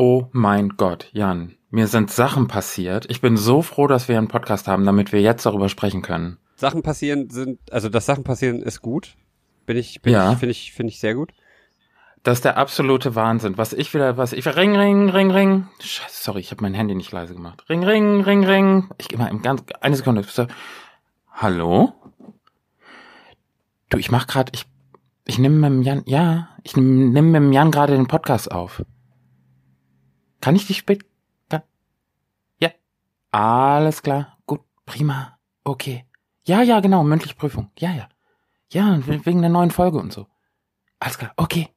Oh mein Gott, Jan, mir sind Sachen passiert. Ich bin so froh, dass wir einen Podcast haben, damit wir jetzt darüber sprechen können. Sachen passieren sind, also dass Sachen passieren ist gut. Bin ich, bin Ja. ich, finde ich, finde ich sehr gut. Das ist der absolute Wahnsinn. Was ich wieder, was ich ring, ring, ring, ring. Scheiße, sorry, ich habe mein Handy nicht leise gemacht. Ring, ring, ring, ring. Ich gehe mal im ganz eine Sekunde. Hallo? Du, ich mach gerade, ich, ich nehme mit dem Jan, ja, ich nehme nehm mit dem Jan gerade den Podcast auf. Kann ich dich spät? Kann, ja, alles klar, gut, prima, okay. Ja, ja, genau, mündliche Prüfung. Ja, ja. Ja, wegen der neuen Folge und so. Alles klar, okay.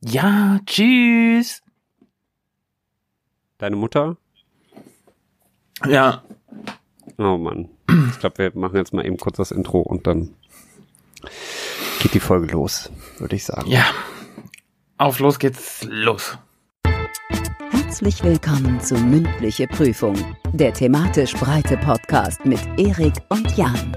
Ja, tschüss. Deine Mutter? Ja, Oh Mann. Ich glaube, wir machen jetzt mal eben kurz das Intro und dann geht die Folge los, würde ich sagen. ja. Auf los geht's los. Herzlich willkommen zu Mündliche Prüfung, der thematisch breite Podcast mit Erik und Jan.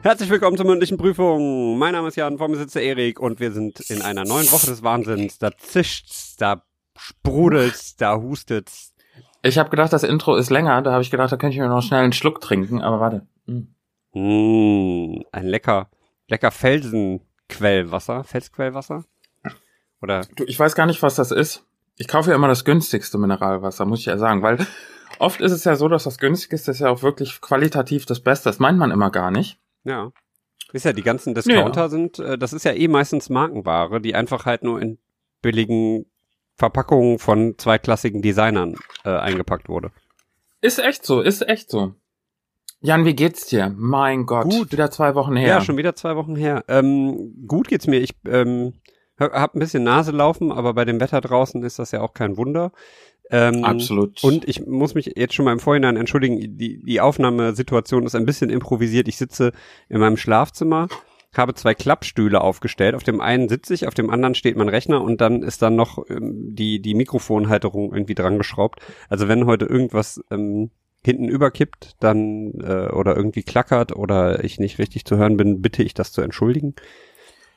Herzlich willkommen zur mündlichen Prüfung. Mein Name ist Jan, vor mir sitzt der Erik und wir sind in einer neuen Woche des Wahnsinns. Da zischt's, da sprudelt's, da hustet's. Ich habe gedacht, das Intro ist länger. Da habe ich gedacht, da könnte ich mir noch schnell einen Schluck trinken. Aber warte. Hm. Mmh, ein lecker, lecker Felsenquellwasser, Felsquellwasser. Oder Du, ich weiß gar nicht, was das ist. Ich kaufe ja immer das günstigste Mineralwasser, muss ich ja sagen, weil oft ist es ja so, dass das günstigste ist ja auch wirklich qualitativ das Beste. Das meint man immer gar nicht. Ja. Ist ja, die ganzen Discounter sind, äh, das ist ja eh meistens Markenware, die einfach halt nur in billigen Verpackungen von zweiklassigen Designern äh, eingepackt wurde. Ist echt so, ist echt so. Jan, wie geht's dir? Mein Gott, Gut. wieder zwei Wochen her. Ja, schon wieder zwei Wochen her. Ähm, gut geht's mir. Ich ähm, hab ein bisschen Nase laufen, aber bei dem Wetter draußen ist das ja auch kein Wunder. Ähm, Absolut. Und ich muss mich jetzt schon mal im Vorhinein entschuldigen, die, die Aufnahmesituation ist ein bisschen improvisiert. Ich sitze in meinem Schlafzimmer, habe zwei Klappstühle aufgestellt. Auf dem einen sitze ich, auf dem anderen steht mein Rechner und dann ist dann noch ähm, die, die Mikrofonhalterung irgendwie dran geschraubt. Also wenn heute irgendwas ähm, hinten überkippt, dann äh, oder irgendwie klackert oder ich nicht richtig zu hören bin, bitte ich das zu entschuldigen.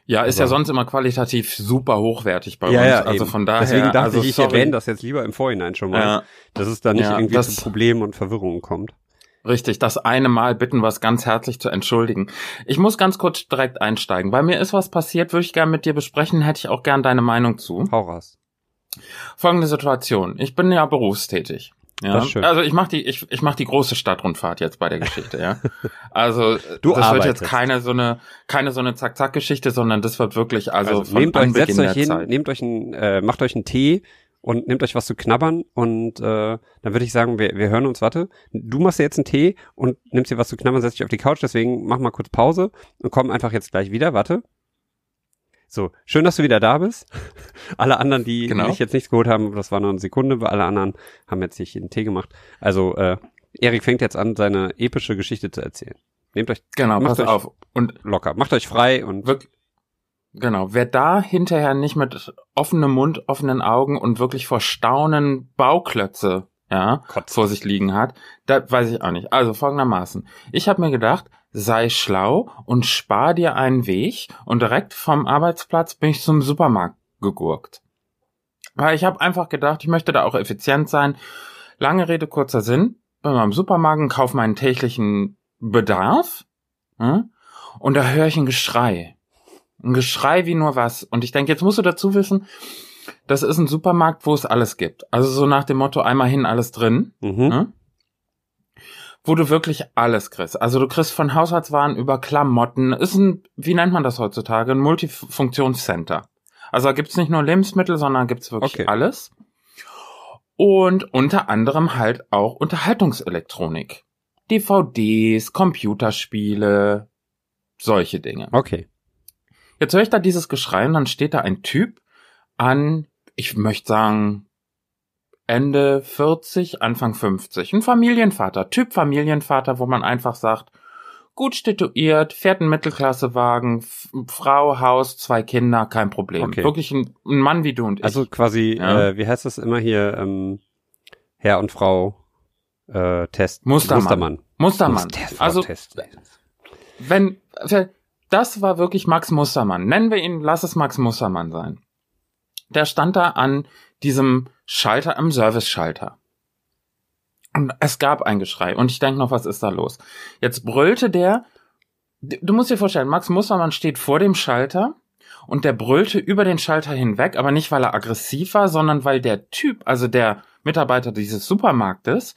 ja, ist aber- ja sonst immer qualitativ super hochwertig bei ja, uns. ja, also eben. von daher. Deswegen dachte also ich, ich sorry. erwähne das jetzt lieber im Vorhinein schon mal, Ja, dass es da nicht Ja, irgendwie zu Problemen und Verwirrungen kommt. richtig. Das eine Mal bitten wir es ganz herzlich zu entschuldigen. Ich muss ganz kurz direkt einsteigen. Bei mir ist was passiert, würde ich gerne mit dir besprechen, hätte ich auch gern deine Meinung zu. Hau raus. Folgende Situation. Ich bin ja berufstätig. Ja, also ich mache die ich, ich mach die große Stadtrundfahrt jetzt bei der Geschichte, ja. Also Du das wird arbeitest. jetzt keine so eine keine so eine zack zack Geschichte, sondern das wird wirklich also, Also, von nehmt euch, setzt euch hin, Zeit. nehmt euch einen, äh, macht euch einen Tee und nehmt euch was zu knabbern und äh, dann würde ich sagen, wir, wir hören uns, warte, du machst dir jetzt einen Tee und nimmst dir was zu knabbern, setzt dich auf die Couch, deswegen mach mal kurz Pause und komm einfach jetzt gleich wieder, warte. So, schön, dass du wieder da bist. Alle anderen, die Genau. sich jetzt nichts geholt haben, das war nur eine Sekunde, weil alle anderen haben jetzt sich einen Tee gemacht. Also, äh, Erik fängt jetzt an, seine epische Geschichte zu erzählen. Nehmt euch Genau, macht euch- auf. Und locker, macht euch frei und wirklich Genau, wer da hinterher nicht mit offenem Mund, offenen Augen und wirklich vor Staunen Bauklötze ja, Kotzt. vor sich liegen hat, da weiß ich auch nicht. Also folgendermaßen. Ich habe mir gedacht, sei schlau und spar dir einen Weg und direkt vom Arbeitsplatz bin ich zum Supermarkt gegurkt. Weil ich habe einfach gedacht, ich möchte da auch effizient sein. Lange Rede, kurzer Sinn. Bin mal im Supermarkt, kauf meinen täglichen Bedarf hm? und da höre ich ein Geschrei. Ein Geschrei wie nur was. Und ich denke, jetzt musst du dazu wissen, das ist ein Supermarkt, wo es alles gibt. Also so nach dem Motto, einmal hin, alles drin. mhm. Ne? Wo du wirklich alles kriegst. Also du kriegst von Haushaltswaren über Klamotten. Ist ein, wie nennt man das heutzutage? Ein Multifunktionscenter. Also da gibt's nicht nur Lebensmittel, sondern gibt's wirklich Okay. alles. Und unter anderem halt auch Unterhaltungselektronik. DVDs, Computerspiele, solche Dinge. Okay. Jetzt höre ich da dieses Geschrei und dann steht da ein Typ an, ich möchte sagen, Ende 40, Anfang 50. Ein Familienvater, Typ Familienvater, wo man einfach sagt, gut situiert, fährt einen Mittelklassewagen, Frau, Haus, zwei Kinder, kein Problem. Okay. Wirklich ein, ein Mann wie du und ich. Also quasi, Ja. äh, wie heißt das immer hier, ähm, Herr und Frau äh, Test. Mustermann. Mustermann. Mustermann. Test, also Test. wenn, wenn das war wirklich Max Mustermann. Nennen wir ihn, lass es Max Mustermann sein. Der stand da an diesem Schalter, am Service-Schalter. Und es gab ein Geschrei. Und ich denke noch, was ist da los? Jetzt brüllte der, du musst dir vorstellen, Max Mustermann steht vor dem Schalter und der brüllte über den Schalter hinweg, aber nicht, weil er aggressiv war, sondern weil der Typ, also der Mitarbeiter dieses Supermarktes,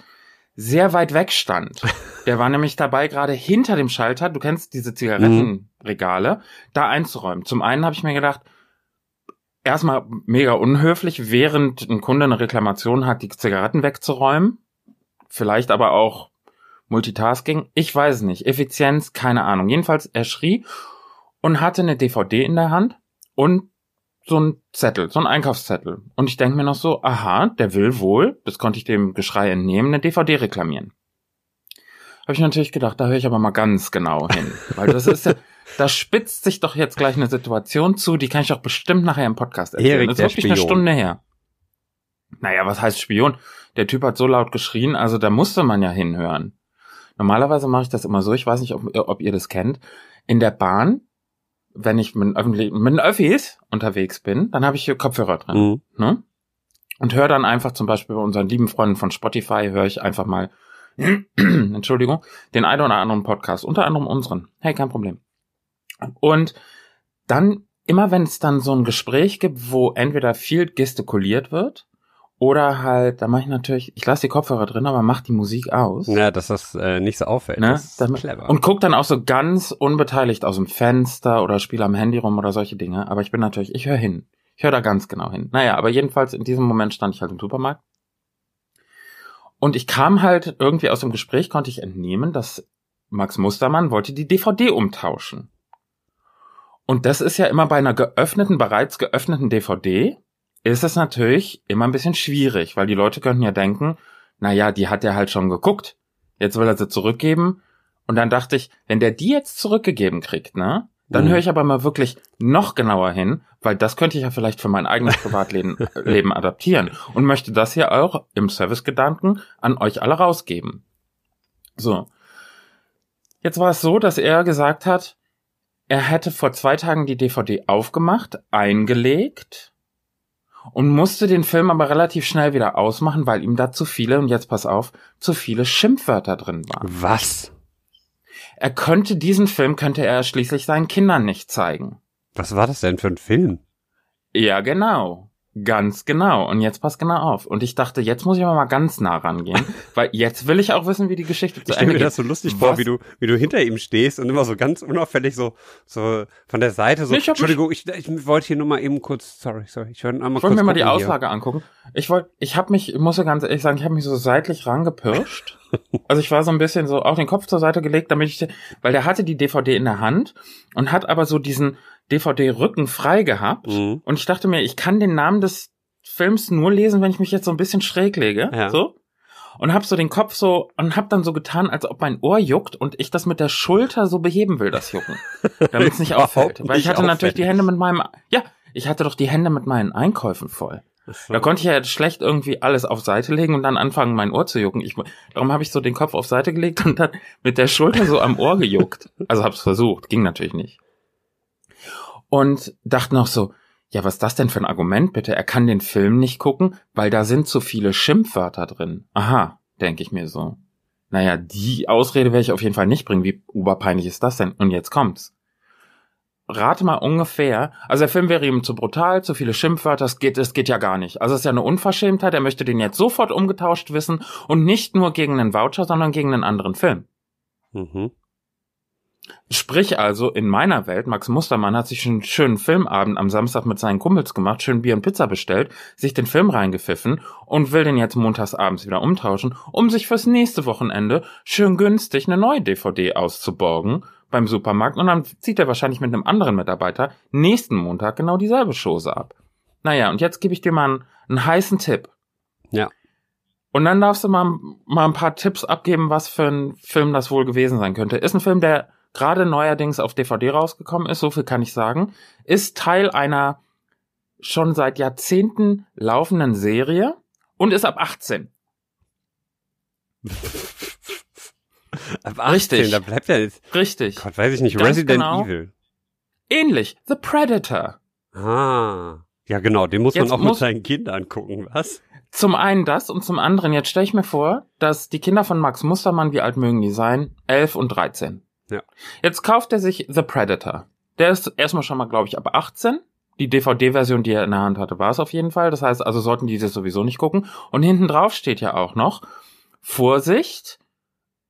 sehr weit weg stand. Der war nämlich dabei, gerade hinter dem Schalter, du kennst diese Zigarettenregale, da einzuräumen. Zum einen habe ich mir gedacht, erstmal mega unhöflich, während ein Kunde eine Reklamation hat, die Zigaretten wegzuräumen. Vielleicht aber auch Multitasking. Ich weiß nicht. Effizienz, keine Ahnung. Jedenfalls, er schrie und hatte eine DVD in der Hand und so ein Zettel, so ein Einkaufszettel. Und ich denke mir noch so, aha, der will wohl, das konnte ich dem Geschrei entnehmen, eine DVD reklamieren. Habe ich natürlich gedacht, da höre ich aber mal ganz genau hin. Weil das ist ja, da spitzt sich doch jetzt gleich eine Situation zu, die kann ich doch bestimmt nachher im Podcast erzählen. Erik, das ist wirklich eine Spion. Stunde her. Naja, was heißt Spion? Der Typ hat so laut geschrien, also da musste man ja hinhören. Normalerweise mache ich das immer so, ich weiß nicht, ob, ob ihr das kennt. In der Bahn, wenn ich mit, öffentlich- mit den Öffis unterwegs bin, dann habe ich hier Kopfhörer drin. Mhm. Ne? Und höre dann einfach zum Beispiel bei unseren lieben Freunden von Spotify, höre ich einfach mal, Entschuldigung, den einen oder anderen Podcast, unter anderem unseren. Hey, kein Problem. Und dann, immer wenn es dann so ein Gespräch gibt, wo entweder viel gestikuliert wird, oder halt, da mache ich natürlich, ich lasse die Kopfhörer drin, aber mach die Musik aus. Ja, dass das äh, nicht so auffällt. Ne? Das ist Damit- clever. Und guck dann auch so ganz unbeteiligt aus dem Fenster oder spiele am Handy rum oder solche Dinge. Aber ich bin natürlich, ich höre hin. Ich höre da ganz genau hin. Naja, aber jedenfalls in diesem Moment stand ich halt im Supermarkt. Und ich kam halt irgendwie aus dem Gespräch, konnte ich entnehmen, dass Max Mustermann wollte die DVD umtauschen. Und das ist ja immer bei einer geöffneten, bereits geöffneten DVD, ist es natürlich immer ein bisschen schwierig, weil die Leute könnten ja denken, na ja, die hat er halt schon geguckt. Jetzt will er sie zurückgeben. Und dann dachte ich, wenn der die jetzt zurückgegeben kriegt, ne, dann Mhm. höre ich aber mal wirklich noch genauer hin, weil das könnte ich ja vielleicht für mein eigenes Privatleben Leben adaptieren und möchte das hier auch im Servicegedanken an euch alle rausgeben. So. Jetzt war es so, dass er gesagt hat, er hätte vor zwei Tagen die DVD aufgemacht, eingelegt und musste den Film aber relativ schnell wieder ausmachen, weil ihm da zu viele, und jetzt pass auf, zu viele Schimpfwörter drin waren. Was? Er könnte diesen Film, könnte er schließlich seinen Kindern nicht zeigen. Was war das denn für ein Film? Ja, genau. Ganz genau. Und jetzt passt genau auf. Und ich dachte, jetzt muss ich aber mal ganz nah rangehen, weil jetzt will ich auch wissen, wie die Geschichte zu Ich stelle Ende mir geht. das so lustig Was? vor, wie du, wie du hinter ihm stehst und immer so ganz unauffällig so, so von der Seite so, Nee, ich Entschuldigung, ich, ich wollte hier nur mal eben kurz, sorry, sorry, ich wollte einmal Ich kurz mir mal die gucken hier. Auslage angucken. Ich wollte, ich habe mich, ich muss ja ganz ehrlich sagen, ich habe mich so seitlich rangepirscht. Also ich war so ein bisschen so auch den Kopf zur Seite gelegt, damit ich, weil der hatte die DVD in der Hand und hat aber so diesen DVD-Rücken frei gehabt. Mhm. Und ich dachte mir, ich kann den Namen des Films nur lesen, wenn ich mich jetzt so ein bisschen schräg lege. Ja. So. Und hab so den Kopf so und hab dann so getan, als ob mein Ohr juckt und ich das mit der Schulter so beheben will, das Jucken. Damit es nicht auffällt. Weil ich hatte natürlich die. Hände mit meinem, ja, ich hatte doch die Hände mit meinen Einkäufen voll. Da konnte ich ja jetzt schlecht irgendwie alles auf Seite legen und dann anfangen, mein Ohr zu jucken. Ich, darum habe ich so den Kopf auf Seite gelegt und dann mit der Schulter so am Ohr gejuckt. Also hab's versucht, ging natürlich nicht. Und dachte noch so, ja, was ist das denn für ein Argument bitte? Er kann den Film nicht gucken, weil da sind zu viele Schimpfwörter drin. Aha, denke ich mir so. Naja, die Ausrede werde ich auf jeden Fall nicht bringen. Wie oberpeinlich ist das denn? Und jetzt kommt's. Rate mal ungefähr, also der Film wäre ihm zu brutal, zu viele Schimpfwörter, es geht, es geht ja gar nicht. Also es ist ja eine Unverschämtheit, er möchte den jetzt sofort umgetauscht wissen und nicht nur gegen einen Voucher, sondern gegen einen anderen Film. Mhm. Sprich also, in meiner Welt, Max Mustermann hat sich einen schönen Filmabend am Samstag mit seinen Kumpels gemacht, schön Bier und Pizza bestellt, sich den Film reingepfiffen und will den jetzt montags abends wieder umtauschen, um sich fürs nächste Wochenende schön günstig eine neue DVD auszuborgen beim Supermarkt und dann zieht er wahrscheinlich mit einem anderen Mitarbeiter nächsten Montag genau dieselbe Chose ab. Naja, und jetzt gebe ich dir mal einen, einen heißen Tipp. Ja. Und dann darfst du mal, mal ein paar Tipps abgeben, was für ein Film das wohl gewesen sein könnte. Ist ein Film, der gerade neuerdings auf DVD rausgekommen ist, so viel kann ich sagen, ist Teil einer schon seit Jahrzehnten laufenden Serie und ist ab 18. Ab 18, Richtig. da bleibt ja jetzt, Richtig. Gott, weiß ich nicht, Ganz Resident genau. Evil. Ähnlich, The Predator. Ah. Ja, genau, den muss Jetzt man auch mit muss- seinen Kindern gucken, was? Zum einen das und zum anderen, jetzt stelle ich mir vor, dass die Kinder von Max Mustermann, wie alt mögen die sein? 11 und 13. Ja. Jetzt kauft er sich The Predator. Der ist erstmal schon mal, glaube ich, ab 18. Die DVD-Version, die er in der Hand hatte, war es auf jeden Fall. Das heißt, also sollten die das sowieso nicht gucken. Und hinten drauf steht ja auch noch, Vorsicht,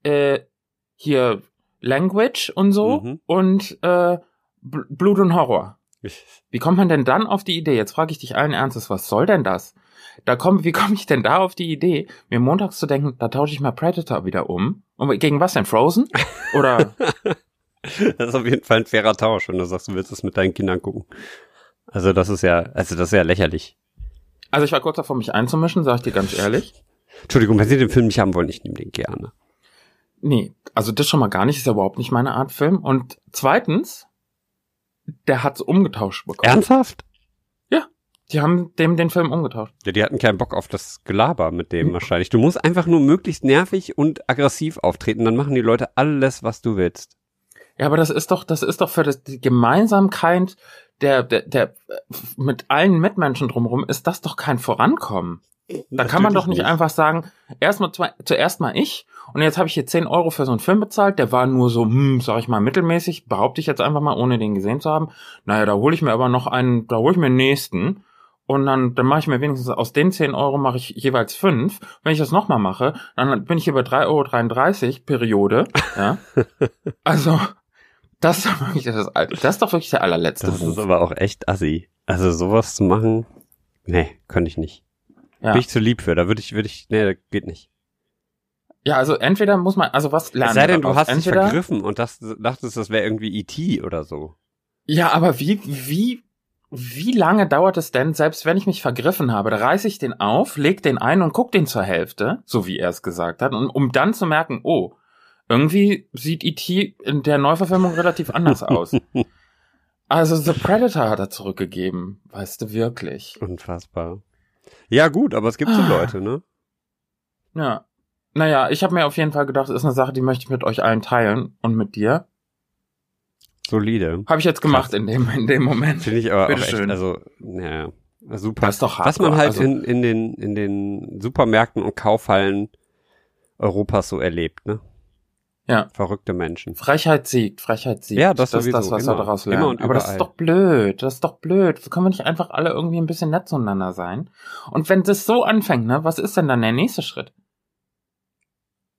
äh, hier Language und so Mhm. und äh, Bl- Blut und Horror. Wie kommt man denn dann auf die Idee? Jetzt frage ich dich allen Ernstes, was soll denn das? Da komm, wie komme ich denn da auf die Idee, mir montags zu denken, da tausche ich mal Predator wieder um? Und gegen was denn? Frozen? Oder Das ist auf jeden Fall ein fairer Tausch, wenn du sagst, du willst es mit deinen Kindern gucken. Also das ist ja, also das ist ja lächerlich. also ich war kurz davor, mich einzumischen, sag ich dir ganz ehrlich. Entschuldigung, wenn Sie den Film nicht haben wollen, ich nehme den gerne. Nee, also das schon mal gar nicht, ist ja überhaupt nicht meine Art Film. Und zweitens, der hat's umgetauscht bekommen. Ernsthaft? Die haben dem den Film umgetauscht. Ja, die hatten keinen Bock auf das Gelaber mit dem wahrscheinlich. Du musst einfach nur möglichst nervig und aggressiv auftreten, dann machen die Leute alles, was du willst. Ja, aber das ist doch, das ist doch für das, die Gemeinsamkeit der, der, der, mit allen Mitmenschen drumherum ist das doch kein Vorankommen. Da kann man doch nicht, einfach sagen, erstmal zuerst mal ich und jetzt habe ich hier 10 Euro für so einen Film bezahlt, der war nur so, hm, sag ich mal, mittelmäßig, behaupte ich jetzt einfach mal, ohne den gesehen zu haben. Naja, da hole ich mir aber noch einen, da hole ich mir den nächsten und dann, dann mache ich mir wenigstens aus den 10 Euro mache ich jeweils fünf. Wenn ich das nochmal mache, dann bin ich hier bei 3,33 Euro Periode. Ja. also, das ist doch wirklich das, das ist doch wirklich der allerletzte Das ist Ruf. aber auch echt assi. Also sowas zu machen, nee, könnte ich nicht. Ja. Bin ich zu lieb für, da würde ich, würde ich, nee, das geht nicht. ja, also entweder muss man, also was lernen Es sei denn, du hast dich entweder, vergriffen und das, dachtest, das wäre irgendwie E.T. oder so. Ja, aber wie, wie, wie lange dauert es denn, selbst wenn ich mich vergriffen habe, da reiße ich den auf, leg den ein und guck den zur Hälfte, so wie er es gesagt hat, und, um dann zu merken, oh, irgendwie sieht E.T. in der Neuverfilmung relativ anders aus. Also The Predator hat er zurückgegeben, weißt du wirklich. Unfassbar. Ja, gut, aber es gibt so Ah. Leute, ne? Ja. Naja, ich habe mir auf jeden Fall gedacht, das ist eine Sache, die möchte ich mit euch allen teilen und mit dir. Solide. Habe ich jetzt gemacht in dem, in dem Moment. Finde ich aber auch echt, Bitteschön. also, naja, super. Das ist doch Was man halt also- in, in, den, in den Supermärkten und Kaufhallen Europas so erlebt, ne? Ja. Verrückte Menschen. Frechheit siegt, Frechheit siegt. Ja, das das ist das, was immer. wir daraus lernen. Aber das ist doch blöd, das ist doch blöd. Können wir nicht einfach alle irgendwie ein bisschen nett zueinander sein? Und wenn das so anfängt, ne, was ist denn dann der nächste Schritt?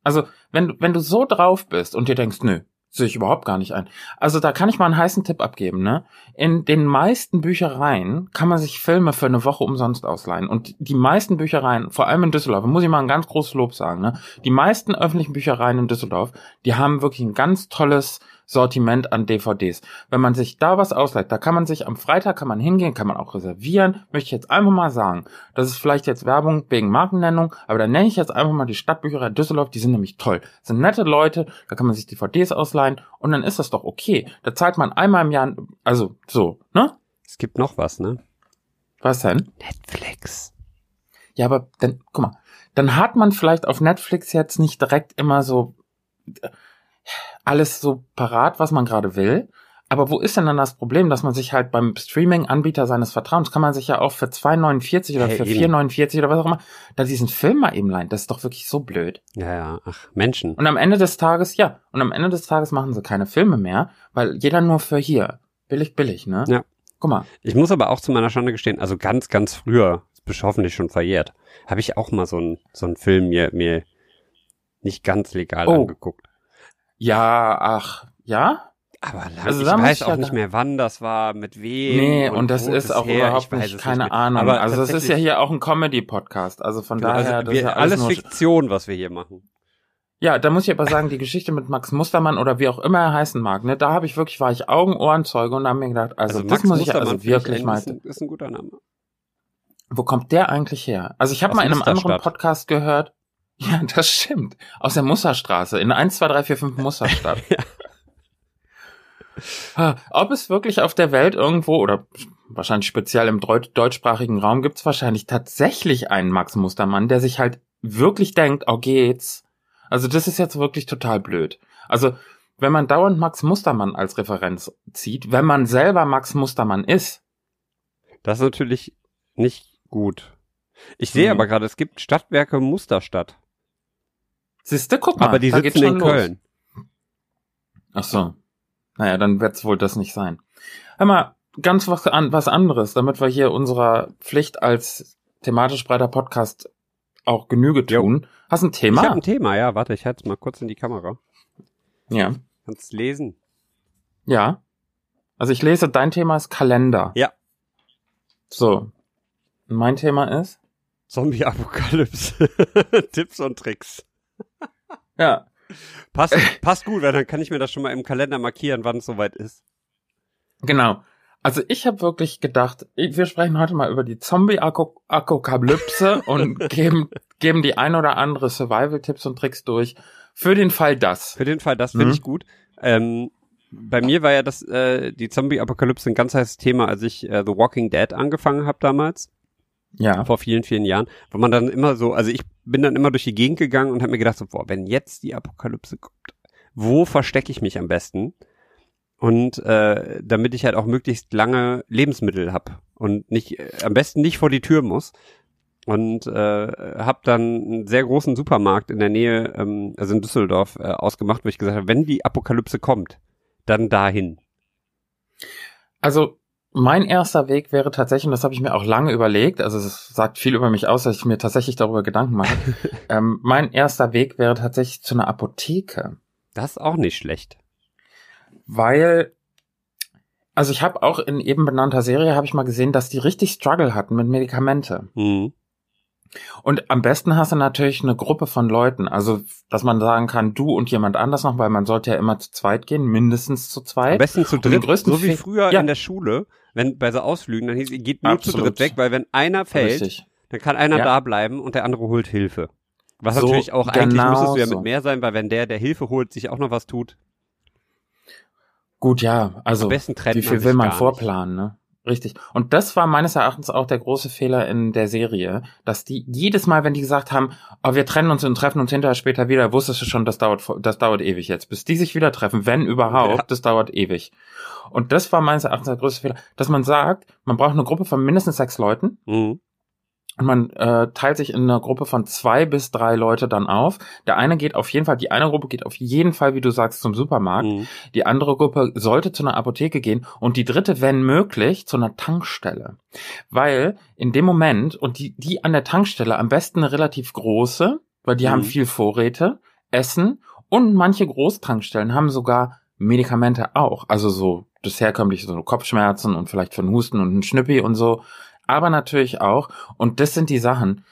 Also, wenn, du- wenn du so drauf bist und dir denkst, nö, sehe ich überhaupt gar nicht ein. Also, da kann ich mal einen heißen Tipp abgeben, ne? In den meisten Büchereien kann man sich Filme für eine Woche umsonst ausleihen. Und die meisten Büchereien, vor allem in Düsseldorf, muss ich mal ein ganz großes Lob sagen, ne? Die meisten öffentlichen Büchereien in Düsseldorf, die haben wirklich ein ganz tolles Sortiment an DVDs. Wenn man sich da was ausleiht, da kann man sich am Freitag kann man hingehen, kann man auch reservieren. Möchte ich jetzt einfach mal sagen. Das ist vielleicht jetzt Werbung wegen Markennennung, aber dann nenne ich jetzt einfach mal die Stadtbücherei Düsseldorf, die sind nämlich toll. Das sind nette Leute, da kann man sich DVDs ausleihen und dann ist das doch okay. Da zahlt man einmal im Jahr, also so, ne? Es gibt noch was, ne? Was denn? Netflix. Ja, aber dann, guck mal, dann hat man vielleicht auf Netflix jetzt nicht direkt immer so äh, alles so parat, was man gerade will. Aber wo ist denn dann das Problem, dass man sich halt beim Streaming-Anbieter seines Vertrauens, kann man sich ja auch für 2,49 oder Hey, für eben. 4,49 oder was auch immer, da diesen Film mal eben leihen. Das ist doch wirklich so blöd. Ja, ja, ach, Menschen. Und am Ende des Tages, ja, und am Ende des Tages machen sie keine Filme mehr, weil jeder nur für hier. Billig, billig, ne? Ja. Guck mal. Ich muss aber auch zu meiner Schande gestehen, also ganz, ganz früher, ist hoffentlich schon verjährt, habe ich auch mal so einen so einen Film mir, mir nicht ganz legal Oh. angeguckt. Ja, ach, ja? Aber lang, Also ich weiß ich auch nicht mehr, wann das war, mit wem. Nee, und, das wo ist auch her, überhaupt ich weiß nicht, keine mehr. Ahnung. Aber also das ist ja hier auch ein Comedy-Podcast. Also von Genau, daher, also das ist ja wir, alles alles. Fiktion, was wir hier machen. Ja, da muss ich aber sagen, die Geschichte mit Max Mustermann oder wie auch immer er heißen mag, ne, da habe ich wirklich, war ich Augen, Ohren, Zeuge und da haben mir gedacht, also, das muss ich also wirklich mal... Ist ein, ist ein guter Name. Wo kommt der eigentlich her? Also ich habe mal in einem anderen. Podcast gehört, ja, das stimmt, aus der Musserstraße, in 1, 2, 3, 4, 5 Musserstadt. Ha, Ob es wirklich auf der Welt irgendwo oder wahrscheinlich speziell im Deu- deutschsprachigen Raum gibt es wahrscheinlich tatsächlich einen Max Mustermann, der sich halt wirklich denkt, oh geht's. Also das ist jetzt wirklich total blöd. Also wenn man dauernd Max Mustermann als Referenz zieht, wenn man selber Max Mustermann ist. Das ist natürlich nicht gut. Ich sehe Mhm. aber gerade, es gibt Stadtwerke Musterstadt. Siehste, guck mal. aber die sitzen schon in los. Köln. Ach so. Naja, dann wird's wohl das nicht sein. Hör mal, ganz was, an, was anderes, damit wir hier unserer Pflicht als thematisch breiter Podcast auch Genüge Jo. tun. Hast ein Ich Thema? habe ein Thema, ja, warte, ich halte es mal kurz in die Kamera. ja. Kannst lesen. Ja. Also ich lese, dein Thema ist Kalender. Ja. So. Mein Thema ist? Zombie-Apokalypse. Tipps und Tricks. Ja. Passt, passt gut, weil dann kann ich mir das schon mal im Kalender markieren, wann es soweit ist. Genau. Also ich habe wirklich gedacht, wir sprechen heute mal über die Zombie-Apokalypse und geben, geben die ein oder andere Survival-Tipps und Tricks durch. Für den Fall das. Für den Fall, das finde Mhm. ich gut. Ähm, bei mir war ja das äh, die Zombie-Apokalypse ein ganz heißes Thema, als ich äh, The Walking Dead angefangen habe damals, Ja. vor vielen, vielen Jahren, wo man dann immer so, also ich bin dann immer durch die Gegend gegangen und habe mir gedacht, so, boah, wenn jetzt die Apokalypse kommt, wo verstecke ich mich am besten? Und äh, damit ich halt auch möglichst lange Lebensmittel hab und nicht äh, am besten nicht vor die Tür muss. Und äh, habe dann einen sehr großen Supermarkt in der Nähe, ähm, also in Düsseldorf, äh, ausgemacht, wo ich gesagt habe, wenn die Apokalypse kommt, dann dahin. Also mein erster Weg wäre tatsächlich, und das habe ich mir auch lange überlegt, also es sagt viel über mich aus, dass ich mir tatsächlich darüber Gedanken mache. ähm, mein erster Weg wäre tatsächlich zu einer Apotheke. Das ist auch nicht schlecht. weil also ich habe auch in eben benannter Serie habe ich mal gesehen, dass die richtig Struggle hatten mit Medikamente. Mhm. Und am besten hast du natürlich eine Gruppe von Leuten, also dass man sagen kann, du und jemand anders noch, weil man sollte ja immer zu zweit gehen, mindestens zu Am zweit. besten zu dritt, so wie früher Ja. in der Schule, wenn bei so Ausflügen, dann hieß es, geht nur zu Absolut. dritt weg, weil wenn einer fällt, Richtig. dann kann einer Ja. da bleiben und der andere holt Hilfe. Was So, natürlich auch eigentlich genau müsstest du ja so. mit mehr sein, weil wenn der, der Hilfe holt, sich auch noch was tut, Gut, ja, also am wie viel will man vorplanen, ne? Richtig. Und das war meines Erachtens auch der große Fehler in der Serie, dass die jedes Mal, wenn die gesagt haben, oh, wir trennen uns und treffen uns hinterher später wieder, wusstest du schon, das dauert, das dauert ewig jetzt. Bis die sich wieder treffen, wenn überhaupt, Ja. das dauert ewig. Und das war meines Erachtens der größte Fehler, dass man sagt, man braucht eine Gruppe von mindestens sechs Leuten. Mhm. Und man äh, teilt sich in einer Gruppe von zwei bis drei Leute dann auf. Der eine geht auf jeden Fall, die eine Gruppe geht auf jeden Fall, wie du sagst, zum Supermarkt. Mhm. Die andere Gruppe sollte zu einer Apotheke gehen und die dritte, wenn möglich, zu einer Tankstelle. Weil in dem Moment, und die, die an der Tankstelle am besten eine relativ große, weil die Mhm. haben viel Vorräte, Essen und manche Großtankstellen haben sogar Medikamente auch. Also so das herkömmliche, so Kopfschmerzen und vielleicht für einen Husten und einen Schnüppi und so. Aber natürlich auch, und das sind die Sachen,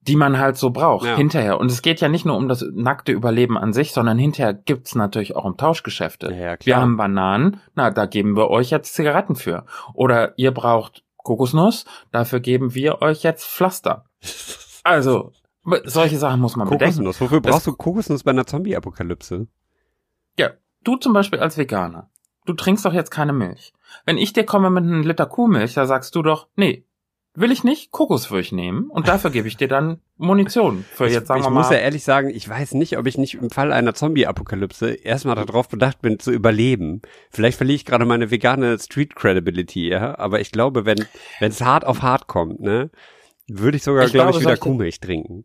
die man halt so braucht, Ja. hinterher. Und es geht ja nicht nur um das nackte Überleben an sich, sondern hinterher gibt's natürlich auch um Tauschgeschäfte. Ja. Wir haben Bananen, na, da geben wir euch jetzt Zigaretten für. Oder ihr braucht Kokosnuss, dafür geben wir euch jetzt Pflaster. Also, solche Sachen muss man bedenken. Kokosnuss. Wofür Das- brauchst du Kokosnuss bei einer Zombie-Apokalypse? Ja, du zum Beispiel als Veganer, du trinkst doch jetzt keine Milch. Wenn ich dir komme mit einem Liter Kuhmilch, da sagst du doch, nee, will ich nicht, Kokos würde ich nehmen und dafür gebe ich dir dann Munition für jetzt sagen ich wir muss mal. ja ehrlich sagen, ich weiß nicht, ob ich nicht im Fall einer Zombie-Apokalypse erstmal darauf bedacht bin, zu überleben. Vielleicht verliere ich gerade meine vegane Street-Credibility, ja. Aber ich glaube, wenn wenn es hart auf hart kommt, ne, würde ich sogar, Ich glaube ich, wieder Kuhmilch trinken.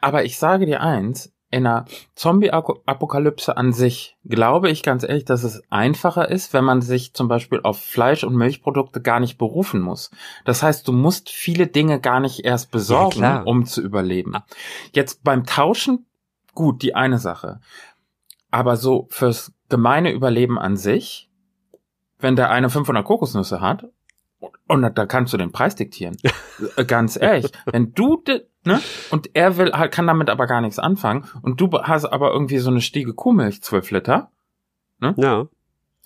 Aber ich sage dir eins, in einer Zombie-Apokalypse an sich glaube ich ganz ehrlich, dass es einfacher ist, wenn man sich zum Beispiel auf Fleisch- und Milchprodukte gar nicht berufen muss. Das heißt, du musst viele Dinge gar nicht erst besorgen, klar. um zu überleben. Jetzt beim Tauschen, gut, die eine Sache. Aber so fürs gemeine Überleben an sich, wenn der eine 500 Kokosnüsse hat, und da kannst du den Preis diktieren. Äh, Ganz ehrlich, wenn du, ne, und er will, halt, kann damit aber gar nichts anfangen, und du hast aber irgendwie so eine Stiege Kuhmilch, 12 Liter, Ja,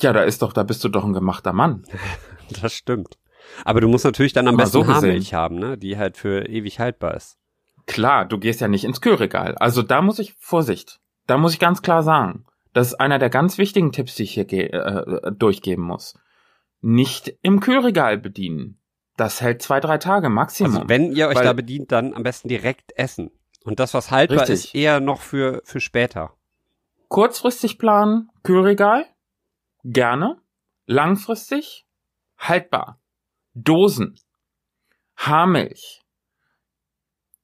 ja, da ist doch, da bist du doch ein gemachter Mann. das stimmt. Aber du musst natürlich dann am Mal besten so. Haarmilch haben, ne, die halt für ewig haltbar ist. Klar, du gehst ja nicht ins Kühlregal. Also da muss ich, Vorsicht, da muss ich ganz klar sagen, das ist einer der ganz wichtigen Tipps, die ich hier ge- äh, durchgeben muss. Nicht im Kühlregal bedienen. Das hält zwei, drei Tage Maximum. Also wenn ihr euch Weil- da bedient, dann am besten direkt essen. Und das, was haltbar Richtig. ist, eher noch für, für später. Kurzfristig planen, Kühlregal, gerne. Langfristig, haltbar. Dosen, Haarmilch,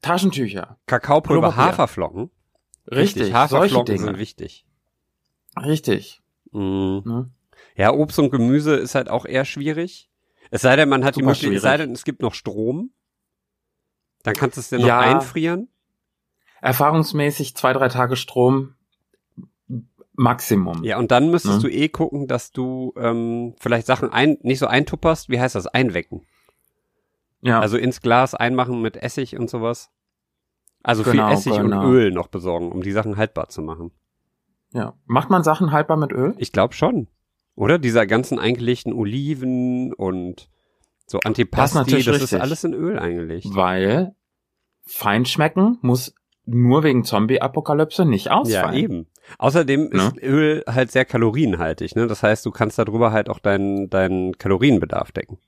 Taschentücher. Kakaopulver, Klopapier. Haferflocken. Richtig, solche Haferflocken sind wichtig. Richtig. Mhm. Ne? Ja, Obst und Gemüse ist halt auch eher schwierig. Es sei denn, man hat die Super Möglichkeit, es sei denn, es gibt noch Strom. Dann kannst du es dir noch Ja. einfrieren. Erfahrungsmäßig zwei, drei Tage Strom Maximum. Ja, und dann müsstest Ne? du eh gucken, dass du ähm, vielleicht Sachen ein, nicht so eintupperst, wie heißt das, einwecken. ja. Also ins Glas einmachen mit Essig und sowas. Also Genau, viel Essig genau. und Öl noch besorgen, um die Sachen haltbar zu machen. ja. Macht man Sachen haltbar mit Öl? Ich glaube schon. Oder? Dieser ganzen eingelegten Oliven und so Antipasti, das ist richtig. alles in Öl eingelegt. Weil Feinschmecken muss nur wegen Zombie-Apokalypse nicht Ja, ausfallen. eben. Außerdem Ne? ist Öl halt sehr kalorienhaltig, ne? Das heißt, du kannst darüber halt auch deinen, deinen Kalorienbedarf decken.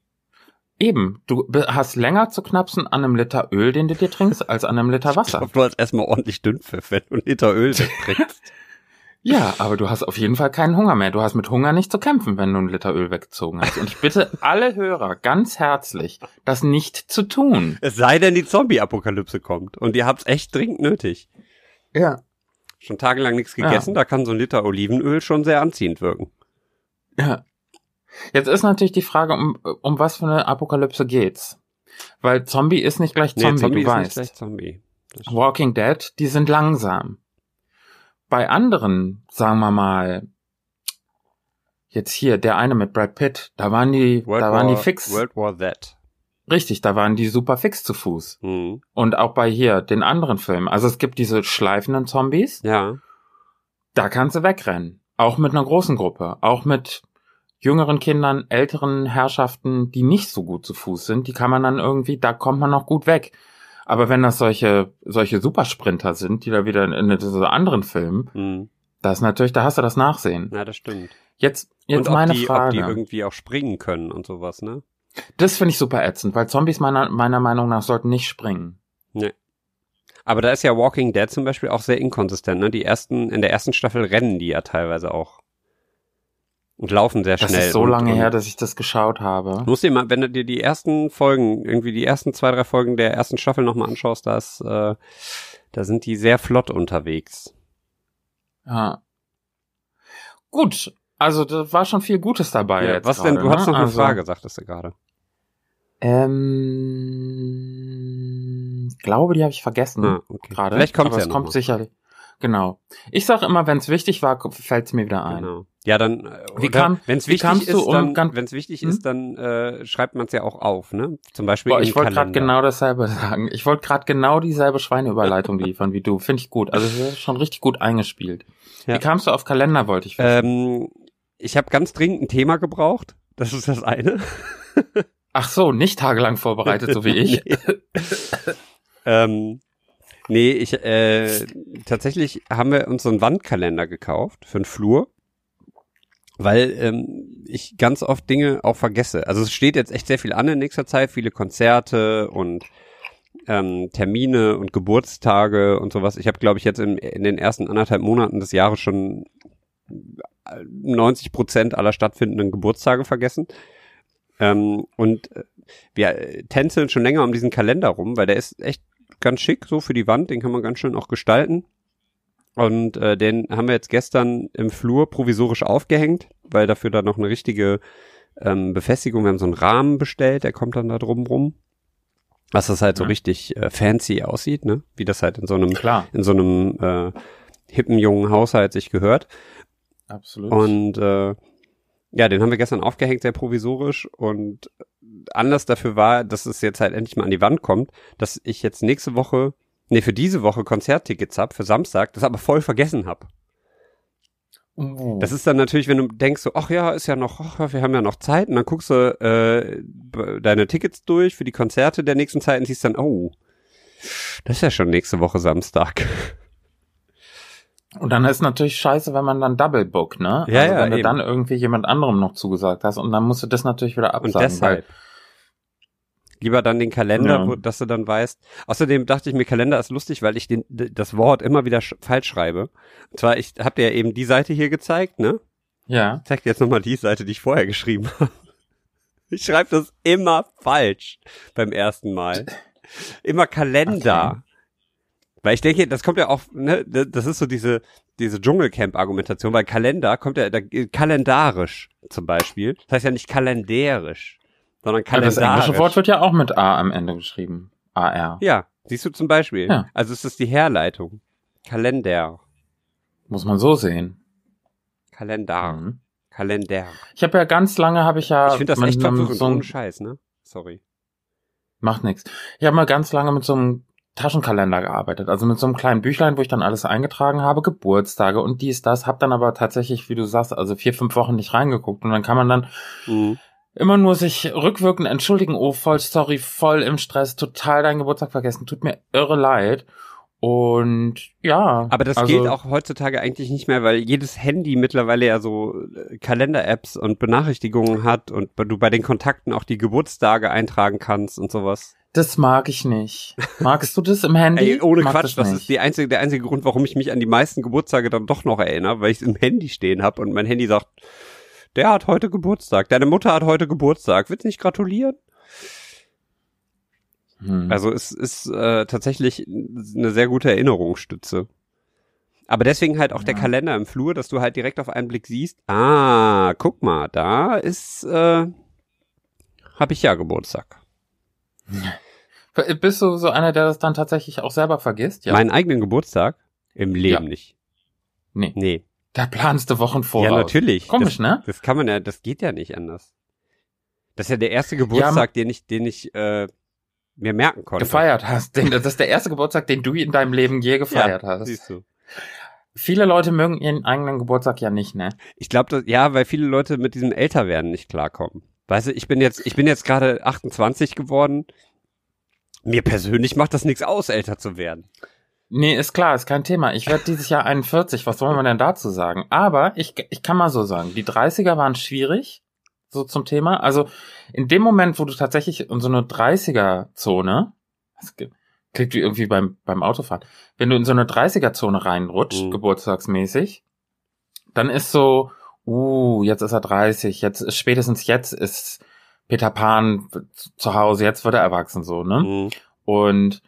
Eben. Du hast länger zu knapsen an einem Liter Öl, den du dir trinkst, als an einem Liter Ich Wasser. glaub, du hast erstmal ordentlich Dünnpfiff, wenn du einen Liter Öl wegtrinkst. Ja, aber du hast auf jeden Fall keinen Hunger mehr. Du hast mit Hunger nicht zu kämpfen, wenn du einen Liter Öl weggezogen hast. Und ich bitte alle Hörer ganz herzlich, das nicht zu tun. es sei denn, die Zombie-Apokalypse kommt und ihr habt's echt dringend nötig. Ja. Schon tagelang nichts Ja. gegessen, da kann so ein Liter Olivenöl schon sehr anziehend wirken. Ja. Jetzt ist natürlich die Frage, um, um was für eine Apokalypse geht's? Weil Zombie ist nicht gleich Zombie, nee, Zombie du ist nicht weißt. gleich Zombie. Walking Dead, die sind langsam. Bei anderen, sagen wir mal, jetzt hier, der eine mit Brad Pitt, da waren die, World da waren War, die fix. World War That. Richtig, da waren die super fix zu Fuß. Mhm. Und auch bei hier, den anderen Filmen. Also es gibt diese schleifenden Zombies, Ja. da kannst du wegrennen. Auch mit einer großen Gruppe. Auch mit jüngeren Kindern, älteren Herrschaften, die nicht so gut zu Fuß sind, die kann man dann irgendwie, da kommt man noch gut weg. Aber wenn das solche, solche Supersprinter sind, die da wieder in, in so anderen Filmen, Mhm. das ist natürlich, da hast du das Nachsehen. Ja, das stimmt. Jetzt, jetzt und ob meine die, Frage. ob die irgendwie auch springen können und sowas, ne? das finde ich super ätzend, weil Zombies meiner, meiner Meinung nach sollten nicht springen. Aber da ist ja Walking Dead zum Beispiel auch sehr inkonsistent, ne? Die ersten, in der ersten Staffel rennen die ja teilweise auch. Und laufen sehr Das schnell. ist so und, lange und her, dass ich das geschaut habe. Musst dir mal, wenn du dir die ersten Folgen, irgendwie die ersten zwei, drei Folgen der ersten Staffel nochmal anschaust, da ist, äh, da sind die sehr flott unterwegs. Ja. Gut, also da war schon viel Gutes dabei. Ja, jetzt was denn? gerade, Du hast ne? noch eine also, Frage, sagtest du gerade. Ähm, ich glaube, die habe ich vergessen Ah, okay. gerade. Vielleicht kommt ja es noch kommt sicherlich. Genau. Ich sag immer, wenn es wichtig war, fällt es mir wieder ein. Genau. Ja, dann, äh, Wie kam- wenn es wichtig kamst du ist, um dann, ganz- wenn es wichtig Hm? ist, dann äh, schreibt man es ja auch auf, ne? Zum Beispiel Boah, ich wollte gerade genau dasselbe sagen. Ich wollte gerade genau dieselbe Schweineüberleitung liefern wie du. Finde ich gut. Also ist schon richtig gut eingespielt. Ja. Wie kamst du auf Kalender, wollte ich wissen. Ähm, ich habe ganz dringend ein Thema gebraucht. Das ist das eine. Ach so, nicht tagelang vorbereitet, so wie ich. ähm, nee, ich äh, tatsächlich haben wir uns so einen Wandkalender gekauft für den Flur, weil ähm, ich ganz oft Dinge auch vergesse. Also es steht jetzt echt sehr viel an in nächster Zeit, viele Konzerte und ähm, Termine und Geburtstage und sowas. Ich habe, glaube ich, jetzt in, in den ersten anderthalb Monaten des Jahres schon 90 Prozent aller stattfindenden Geburtstage vergessen. Ähm, und äh, wir äh, tänzeln schon länger um diesen Kalender rum, weil der ist echt ganz schick so für die Wand, den kann man ganz schön auch gestalten. Und äh, den haben wir jetzt gestern im Flur provisorisch aufgehängt, weil dafür da noch eine richtige ähm, Befestigung, wir haben so einen Rahmen bestellt, der kommt dann da drum rum. Was das halt so Ja. richtig äh, fancy aussieht, ne? Wie das halt in so einem, Klar, in so einem äh, hippen jungen Haushalt sich gehört. absolut. Und äh, ja, den haben wir gestern aufgehängt, sehr provisorisch. Und Anlass dafür war, dass es jetzt halt endlich mal an die Wand kommt, dass ich jetzt nächste Woche, nee, für diese Woche Konzerttickets hab für Samstag, das aber voll vergessen hab. Uh. Das ist dann natürlich, wenn du denkst so, ach ja, ist ja noch, ach, wir haben ja noch Zeit, und dann guckst du äh, deine Tickets durch für die Konzerte der nächsten Zeit und siehst dann, oh, das ist ja schon nächste Woche Samstag. Und dann ist natürlich scheiße, wenn man dann Double Book, ne? Ja, also ja, wenn du eben. dann irgendwie jemand anderem noch zugesagt hast und dann musst du das natürlich wieder Und deshalb. Lieber dann den Kalender, Ja. wo, dass du dann weißt. Außerdem dachte ich mir, Kalender ist lustig, weil ich den, das Wort immer wieder sch falsch schreibe. Und zwar, ich habe dir ja eben die Seite hier gezeigt, ne? Ja. Ich zeig dir jetzt nochmal die Seite, die ich vorher geschrieben habe. Ich schreibe das immer falsch beim ersten Mal. Immer Kalender. Weil ich denke, das kommt ja auch, ne, das ist so diese, diese Dschungelcamp-Argumentation, weil Kalender kommt ja, da, kalendarisch zum Beispiel. Das heißt ja nicht kalendärisch, sondern Aber das kalendarisch. englische Wort wird ja auch mit A am Ende geschrieben. AR. Ja, siehst du zum Beispiel. Ja. Also es ist die Herleitung. Kalender. Muss man so sehen. Kalender. Mhm. Kalender. Ich habe ja ganz lange, habe ich ja Ich finde das echt verwirrend, so ein- Scheiß, ne? Sorry. Macht nichts. Ich habe mal ganz lange mit so einem Taschenkalender gearbeitet, also mit so einem kleinen Büchlein, wo ich dann alles eingetragen habe, Geburtstage und dies, das, hab dann aber tatsächlich, wie du sagst, also vier, fünf Wochen nicht reingeguckt und dann kann man dann Mhm. immer nur sich rückwirkend entschuldigen, oh, voll sorry, voll im Stress, total deinen Geburtstag vergessen, tut mir irre leid. Und ja. Aber das also, gilt auch heutzutage eigentlich nicht mehr, weil jedes Handy mittlerweile ja so äh, Kalender-Apps und Benachrichtigungen hat und du bei den Kontakten auch die Geburtstage eintragen kannst und sowas. Das mag ich nicht. Magst du das im Handy? Ey, ohne Mag Quatsch, das, nicht. ist die einzige, der einzige Grund, warum ich mich an die meisten Geburtstage dann doch noch erinnere, weil ich es im Handy stehen habe und mein Handy sagt, der hat heute Geburtstag, deine Mutter hat heute Geburtstag, willst du nicht gratulieren? Hm. Also es ist äh, tatsächlich eine sehr gute Erinnerungsstütze. Aber deswegen halt auch der Ja. Kalender im Flur, dass du halt direkt auf einen Blick siehst, ah, guck mal, da ist, äh, habe ich ja Geburtstag. Bist du so einer, der das dann tatsächlich auch selber vergisst? Ja. Meinen eigenen Geburtstag? Im Leben Ja. nicht. nee. Nee. Da planst du Wochen voraus. Ja, natürlich. Komisch, das, ne? Das kann man ja, das geht ja nicht anders. Das ist ja der erste Geburtstag, den ich, den ich äh, mir merken konnte. Gefeiert hast. Den, das ist der erste Geburtstag, den du in deinem Leben je gefeiert ja, hast. Siehst du. Viele Leute mögen ihren eigenen Geburtstag ja nicht, ne? Ich glaube, ja, weil viele Leute mit diesem Älterwerden nicht klarkommen. Weißt du, ich bin jetzt, ich bin jetzt gerade 28 geworden. Mir persönlich macht das nichts aus, älter zu werden. Nee, ist klar, ist kein Thema. Ich werde dieses Jahr 41. Was soll man denn dazu sagen? Aber ich, ich kann mal so sagen, die 30er waren schwierig, so zum Thema. Also in dem Moment, wo du tatsächlich in so eine 30er-Zone, das klingt wie irgendwie beim, beim Autofahren, wenn du in so eine 30er-Zone reinrutscht, Mhm. geburtstagsmäßig, dann ist so, uh, jetzt ist er 30, jetzt spätestens jetzt ist Peter Pan zu Hause, jetzt wird er erwachsen, so, ne? Mhm. Und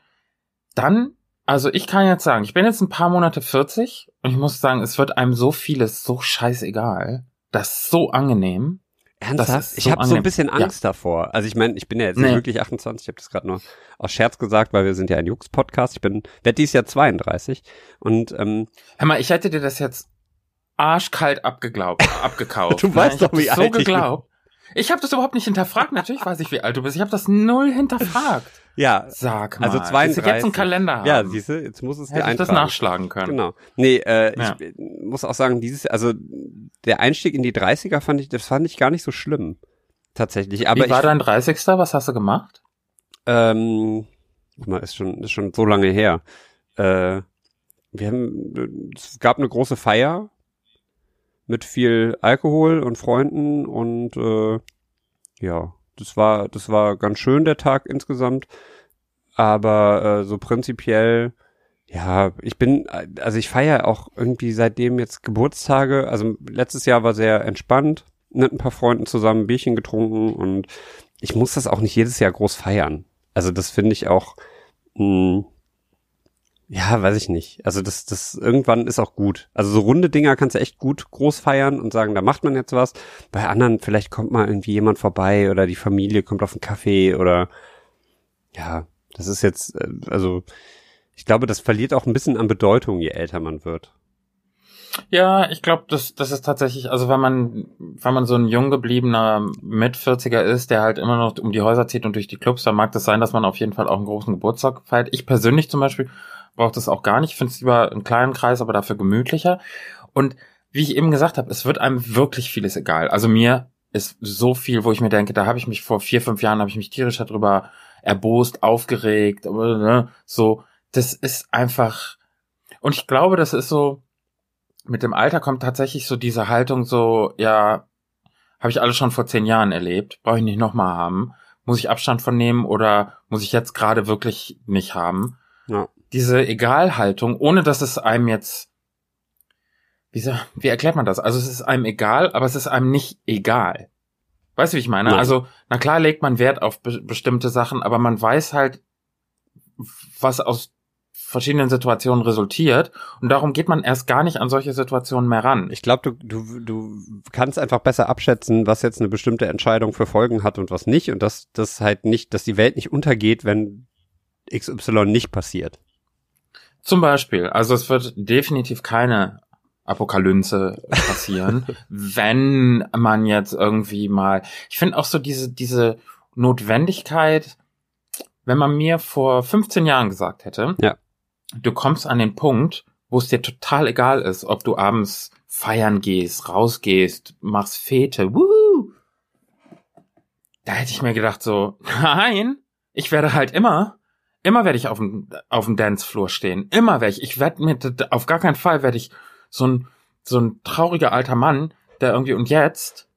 dann, also ich kann jetzt sagen, ich bin jetzt ein paar Monate 40 und ich muss sagen, es wird einem so vieles so scheißegal. Das ist so angenehm. Ernsthaft? ist ich so habe so ein bisschen Ja. Angst davor. Also ich meine, ich bin ja jetzt nicht Nee. wirklich 28, ich habe das gerade nur aus Scherz gesagt, weil wir sind ja ein Jux-Podcast. Ich bin, werde dieses Jahr 32 und ähm, Hör mal, ich hätte dir das jetzt arschkalt abgeglaubt, abgekauft. Du ne? weißt hab doch, wie das so alt ich bin. geglaubt. Ich habe das überhaupt nicht hinterfragt. Natürlich weiß ich, wie alt du bist. Ich habe das null hinterfragt. ja, Sag mal. Also Dass wir jetzt 32. einen Kalender haben. ja, siehst du, jetzt muss es dir hätte ich das nachschlagen können. Genau. Nee, äh, Ja. ich muss auch sagen, dieses, also der Einstieg in die 30er fand ich, das fand ich gar nicht so schlimm. Tatsächlich. Aber wie war ich, dein 30. Was hast du gemacht? ähm, guck mal, ist schon, ist schon so lange her. Äh, wir haben, es gab eine große Feier mit viel Alkohol und Freunden und äh, ja, das war, das war ganz schön der Tag insgesamt. Aber äh, so prinzipiell, ja, ich bin, also ich feiere auch irgendwie seitdem jetzt Geburtstage. Also letztes Jahr war sehr entspannt, mit ein paar Freunden zusammen ein Bierchen getrunken und ich muss das auch nicht jedes Jahr groß feiern. Also das finde ich auch, mh, ja, weiß ich nicht. Also das, das irgendwann ist auch gut. Also so runde Dinger kannst du echt gut groß feiern und sagen, da macht man jetzt was. Bei anderen vielleicht kommt mal irgendwie jemand vorbei oder die Familie kommt auf einen Kaffee oder ja, das ist jetzt, äh, also ich glaube, das verliert auch ein bisschen an Bedeutung, je älter man wird. Ja, ich glaube, das, das ist tatsächlich, also wenn man, wenn man so ein jung gebliebener Mit-40er ist, der halt immer noch um die Häuser zieht und durch die Clubs, dann mag das sein, dass man auf jeden Fall auch einen großen Geburtstag feiert. Ich persönlich zum Beispiel brauche das auch gar nicht. Ich finde es lieber einen kleinen Kreis, aber dafür gemütlicher. Und wie ich eben gesagt habe, es wird einem wirklich vieles egal. Also mir ist so viel, wo ich mir denke, da habe ich mich vor vier, fünf Jahren, habe ich mich tierisch darüber erbost, aufgeregt, aber, ne, so, das ist einfach, und ich glaube, das ist so, mit dem Alter kommt tatsächlich so diese Haltung so, ja, habe ich alles schon vor zehn Jahren erlebt, brauche ich nicht nochmal haben, muss ich Abstand von nehmen oder muss ich jetzt gerade wirklich nicht haben. Ja. Diese Egalhaltung, ohne dass es einem jetzt, wie, so, wie erklärt man das? Also es ist einem egal, aber es ist einem nicht egal. Weißt du, wie ich meine? Nein. Also, na klar legt man Wert auf be bestimmte Sachen, aber man weiß halt, was aus verschiedenen Situationen resultiert. Und darum geht man erst gar nicht an solche Situationen mehr ran. Ich glaube, du, du, du kannst einfach besser abschätzen, was jetzt eine bestimmte Entscheidung für Folgen hat und was nicht. Und dass das halt nicht, dass die Welt nicht untergeht, wenn XY nicht passiert. Zum Beispiel, also es wird definitiv keine Apokalypse passieren, wenn man jetzt irgendwie mal, ich finde auch so diese, diese Notwendigkeit, wenn man mir vor 15 Jahren gesagt hätte, Ja. du kommst an den Punkt, wo es dir total egal ist, ob du abends feiern gehst, rausgehst, machst Fete, wuhu, da hätte ich mir gedacht so, nein, ich werde halt immer, immer werde ich auf dem, auf dem Dancefloor stehen, immer werde ich, ich werde mir, auf gar keinen Fall werde ich so ein, so ein trauriger alter Mann, der irgendwie, und jetzt,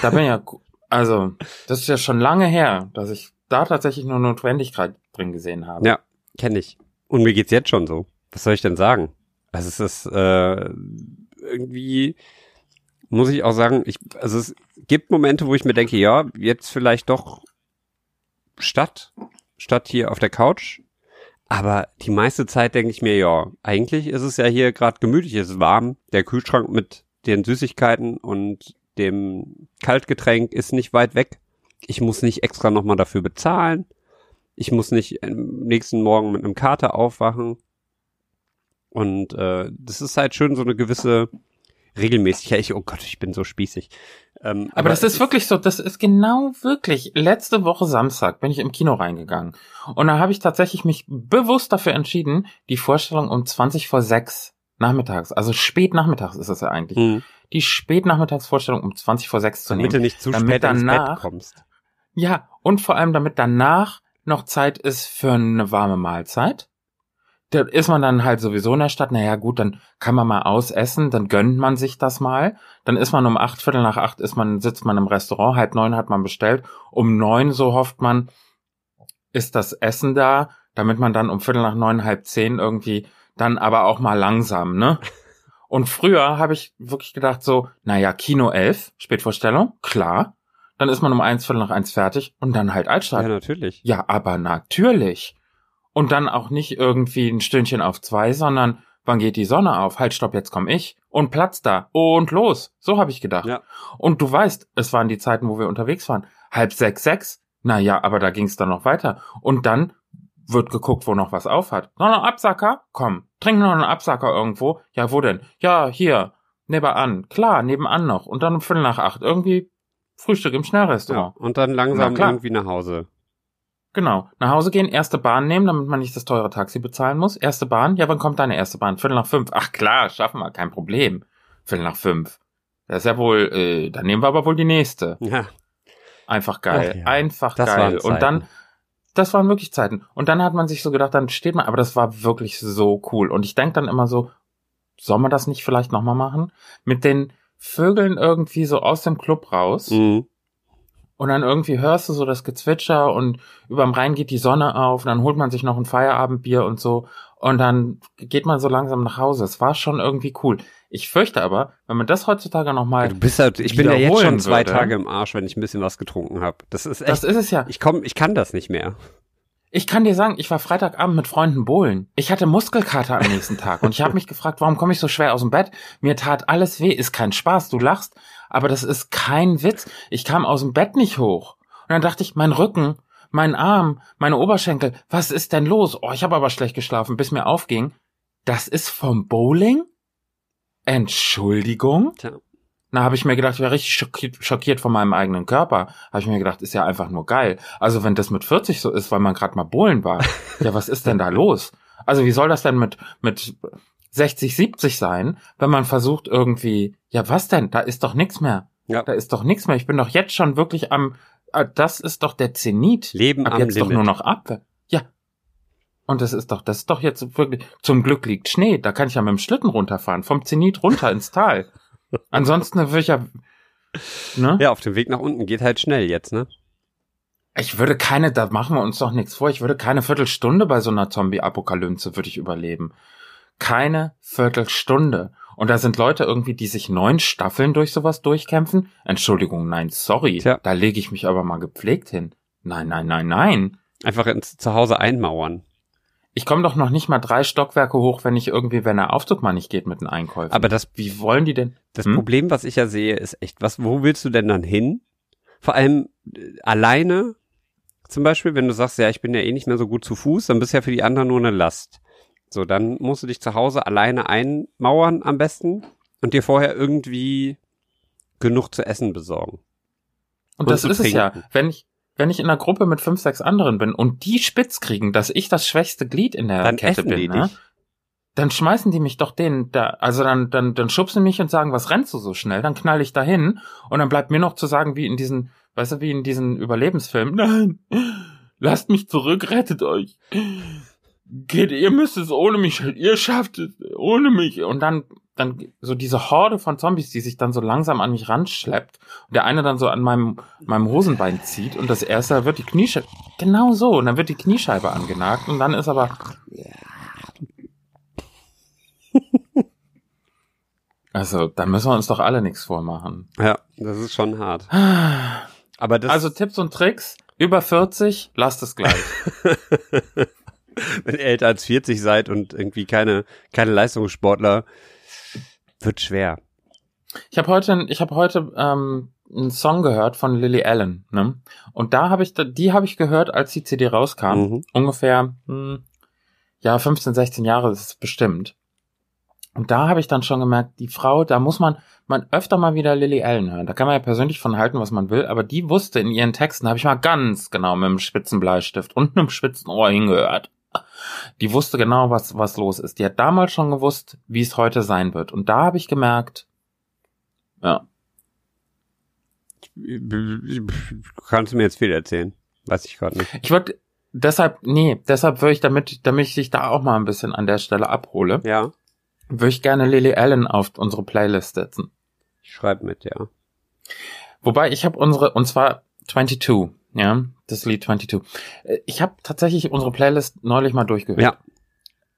da bin ich ja, also, das ist ja schon lange her, dass ich da tatsächlich nur Notwendigkeit drin gesehen habe. Ja, kenne ich. Und mir geht's jetzt schon so. Was soll ich denn sagen? Also es ist äh, irgendwie muss ich auch sagen, ich also es gibt Momente, wo ich mir denke, ja, jetzt vielleicht doch statt statt hier auf der Couch. Aber die meiste Zeit denke ich mir, ja, eigentlich ist es ja hier gerade gemütlich, es ist warm, der Kühlschrank mit den Süßigkeiten und dem Kaltgetränk ist nicht weit weg. Ich muss nicht extra nochmal dafür bezahlen. Ich muss nicht am nächsten Morgen mit einem Kater aufwachen. Und äh, das ist halt schön so eine gewisse Regelmäßigkeit. Ich, oh Gott, ich bin so spießig. Ähm, Aber, das ist wirklich so, das ist genau wirklich. Letzte Woche Samstag bin ich im Kino reingegangen. Und da habe ich tatsächlich mich bewusst dafür entschieden, die Vorstellung um 20 vor 6 nachmittags, also spät nachmittags ist es ja eigentlich, Hm. die Spätnachmittagsvorstellung um 20 vor 6 zu nehmen. Damit du nicht zu damit spät ins Bett danach- kommst. Ja, und vor allem, damit danach noch Zeit ist für eine warme Mahlzeit. Da ist man dann halt sowieso in der Stadt, naja gut, dann kann man mal ausessen, dann gönnt man sich das mal. Dann ist man um acht, Viertel nach acht ist man, sitzt man im Restaurant, halb neun hat man bestellt. Um neun, so hofft man, ist das Essen da, damit man dann um Viertel nach neun, halb zehn irgendwie dann aber auch mal langsam, ne? Und früher habe ich wirklich gedacht so, naja, Kino 11, Spätvorstellung, klar. Dann ist man um eins, Viertel nach eins fertig und dann halt Ja, Altstadt. natürlich. Ja, aber natürlich. Und dann auch nicht irgendwie ein Stündchen auf zwei, sondern wann geht die Sonne auf? Halt, stopp, jetzt komm ich. Und Platz da. Und los. So habe ich gedacht. Ja. Und du weißt, es waren die Zeiten, wo wir unterwegs waren. Halb sechs, sechs. Na ja, aber da ging es dann noch weiter. Und dann wird geguckt, wo noch was auf hat. Noch ein Absacker? Komm, trink noch einen Absacker irgendwo. Ja, wo denn? Ja, hier, nebenan. Klar, nebenan noch. Und dann um Viertel nach acht. Irgendwie Frühstück im Ja. Schnellrestaurant. Und dann langsam irgendwie nach Hause. Genau. Nach Hause gehen, erste Bahn nehmen, damit man nicht das teure Taxi bezahlen muss. Erste Bahn? Ja, wann kommt deine erste Bahn? Viertel nach fünf. Ach klar, schaffen wir, kein Problem. Viertel nach fünf. Das ist ja wohl, äh, dann nehmen wir aber wohl die nächste. Ja. Einfach geil. Ja, Einfach das geil. Und dann, das waren wirklich Zeiten. Und dann hat man sich so gedacht, dann steht man, aber das war wirklich so cool. Und ich denk dann immer so, soll man das nicht vielleicht nochmal machen? Mit den Vögeln irgendwie so aus dem Club raus. Mhm. Und dann irgendwie hörst du so das Gezwitscher und überm Rhein geht die Sonne auf und dann holt man sich noch ein Feierabendbier und so und dann geht man so langsam nach Hause. Es war schon irgendwie cool. Ich fürchte aber, wenn man das heutzutage nochmal, Du bist halt, ich bin ja jetzt schon zwei würde. Tage im Arsch, wenn ich ein bisschen was getrunken habe. Das ist echt. das ist es ja. ich komm, ich kann das nicht mehr. Ich kann dir sagen, ich war Freitagabend mit Freunden bowlen. Ich hatte Muskelkater am nächsten Tag und ich habe mich gefragt, warum komme ich so schwer aus dem Bett? Mir tat alles weh, ist kein Spaß, du lachst, aber das ist kein Witz. Ich kam aus dem Bett nicht hoch. Und dann dachte ich, mein Rücken, mein Arm, meine Oberschenkel, was ist denn los? Oh, ich habe aber schlecht geschlafen, bis mir aufging. Das ist vom Bowling? Entschuldigung? Tja. Na, habe ich mir gedacht, ich war richtig schockiert, schockiert von meinem eigenen Körper. Habe ich mir gedacht, ist ja einfach nur geil. Also wenn das mit 40 so ist, weil man gerade mal bohlen war, ja, was ist denn da los? Also wie soll das denn mit mit 60, 70 sein, wenn man versucht irgendwie, ja, was denn? Da ist doch nichts mehr. Ja. Da ist doch nichts mehr. Ich bin doch jetzt schon wirklich am, äh, das ist doch der Zenit. Leben Ab am jetzt Limit. doch nur noch ab. Ja. Und das ist doch, das ist doch jetzt wirklich, zum Glück liegt Schnee, da kann ich ja mit dem Schlitten runterfahren, vom Zenit runter ins Tal. Ansonsten würde ich ja, ne? Ja, auf dem Weg nach unten geht halt schnell jetzt, ne? Ich würde keine, da machen wir uns doch nichts vor, ich würde keine Viertelstunde bei so einer Zombie-Apokalypse würde ich überleben. Keine Viertelstunde. Und da sind Leute irgendwie, die sich neun Staffeln durch sowas durchkämpfen. Entschuldigung, nein, sorry. Tja. Da lege ich mich aber mal gepflegt hin. Nein, nein, nein, nein. Einfach ins Zuhause einmauern. Ich komme doch noch nicht mal drei Stockwerke hoch, wenn ich irgendwie, wenn der Aufzug mal nicht geht mit den Einkäufen. Aber das, wie wollen die denn? das Hm? Problem, was ich ja sehe, ist echt, was, wo willst du denn dann hin? Vor allem äh, alleine, zum Beispiel, wenn du sagst, ja, ich bin ja eh nicht mehr so gut zu Fuß, dann bist ja für die anderen nur eine Last. So, dann musst du dich zu Hause alleine einmauern am besten und dir vorher irgendwie genug zu essen besorgen. Und Und das ist es ja. trinken. Wenn ich, wenn ich in einer Gruppe mit fünf, sechs anderen bin und die spitz kriegen, dass ich das schwächste Glied in der Dann Kette bin, ne? dann schmeißen die mich doch den da, also dann, dann, dann schubsen mich und sagen, was rennst du so schnell? Dann knall ich dahin und dann bleibt mir noch zu sagen, wie in diesen, weißt du, wie in diesen Überlebensfilmen, nein, lasst mich zurück, rettet euch. Geht, ihr müsst es ohne mich, ihr schafft es ohne mich. Und dann, dann so diese Horde von Zombies, die sich dann so langsam an mich ranschleppt und der eine dann so an meinem, meinem Hosenbein zieht und das erste wird die Kniescheibe, genau so, und dann wird die Kniescheibe angenagt und dann ist aber, also, da müssen wir uns doch alle nichts vormachen. Ja, das ist schon hart. Aber das, Also Tipps und Tricks, über 40, lasst es gleich. wenn ihr älter als 40 seid und irgendwie keine, keine Leistungssportler, wird schwer. Ich habe heute, ich habe heute ähm, einen Song gehört von Lily Allen, ne? Und da habe ich, die habe ich gehört, als die CD rauskam. Mhm. Ungefähr, hm, ja, 15, 16 Jahre ist es bestimmt. Und da habe ich dann schon gemerkt, die Frau, da muss man, man öfter mal wieder Lily Allen hören. Da kann man ja persönlich von halten, was man will, aber die wusste in ihren Texten, habe ich mal ganz genau mit einem spitzen Bleistift und einem spitzen Ohr hingehört. Die wusste genau, was, was los ist. Die hat damals schon gewusst, wie es heute sein wird. Und da habe ich gemerkt, ja, Du kannst mir jetzt viel erzählen. Weiß ich gerade nicht. Ich würde deshalb, nee, deshalb würde ich damit, damit ich dich da auch mal ein bisschen an der Stelle abhole, Ja, würde ich gerne Lily Allen auf unsere Playlist setzen. ich schreibe mit, ja. Wobei ich habe unsere, und zwar 22, ja, das Lied 22. Äh, Ich habe tatsächlich unsere Playlist neulich mal durchgehört. Ja.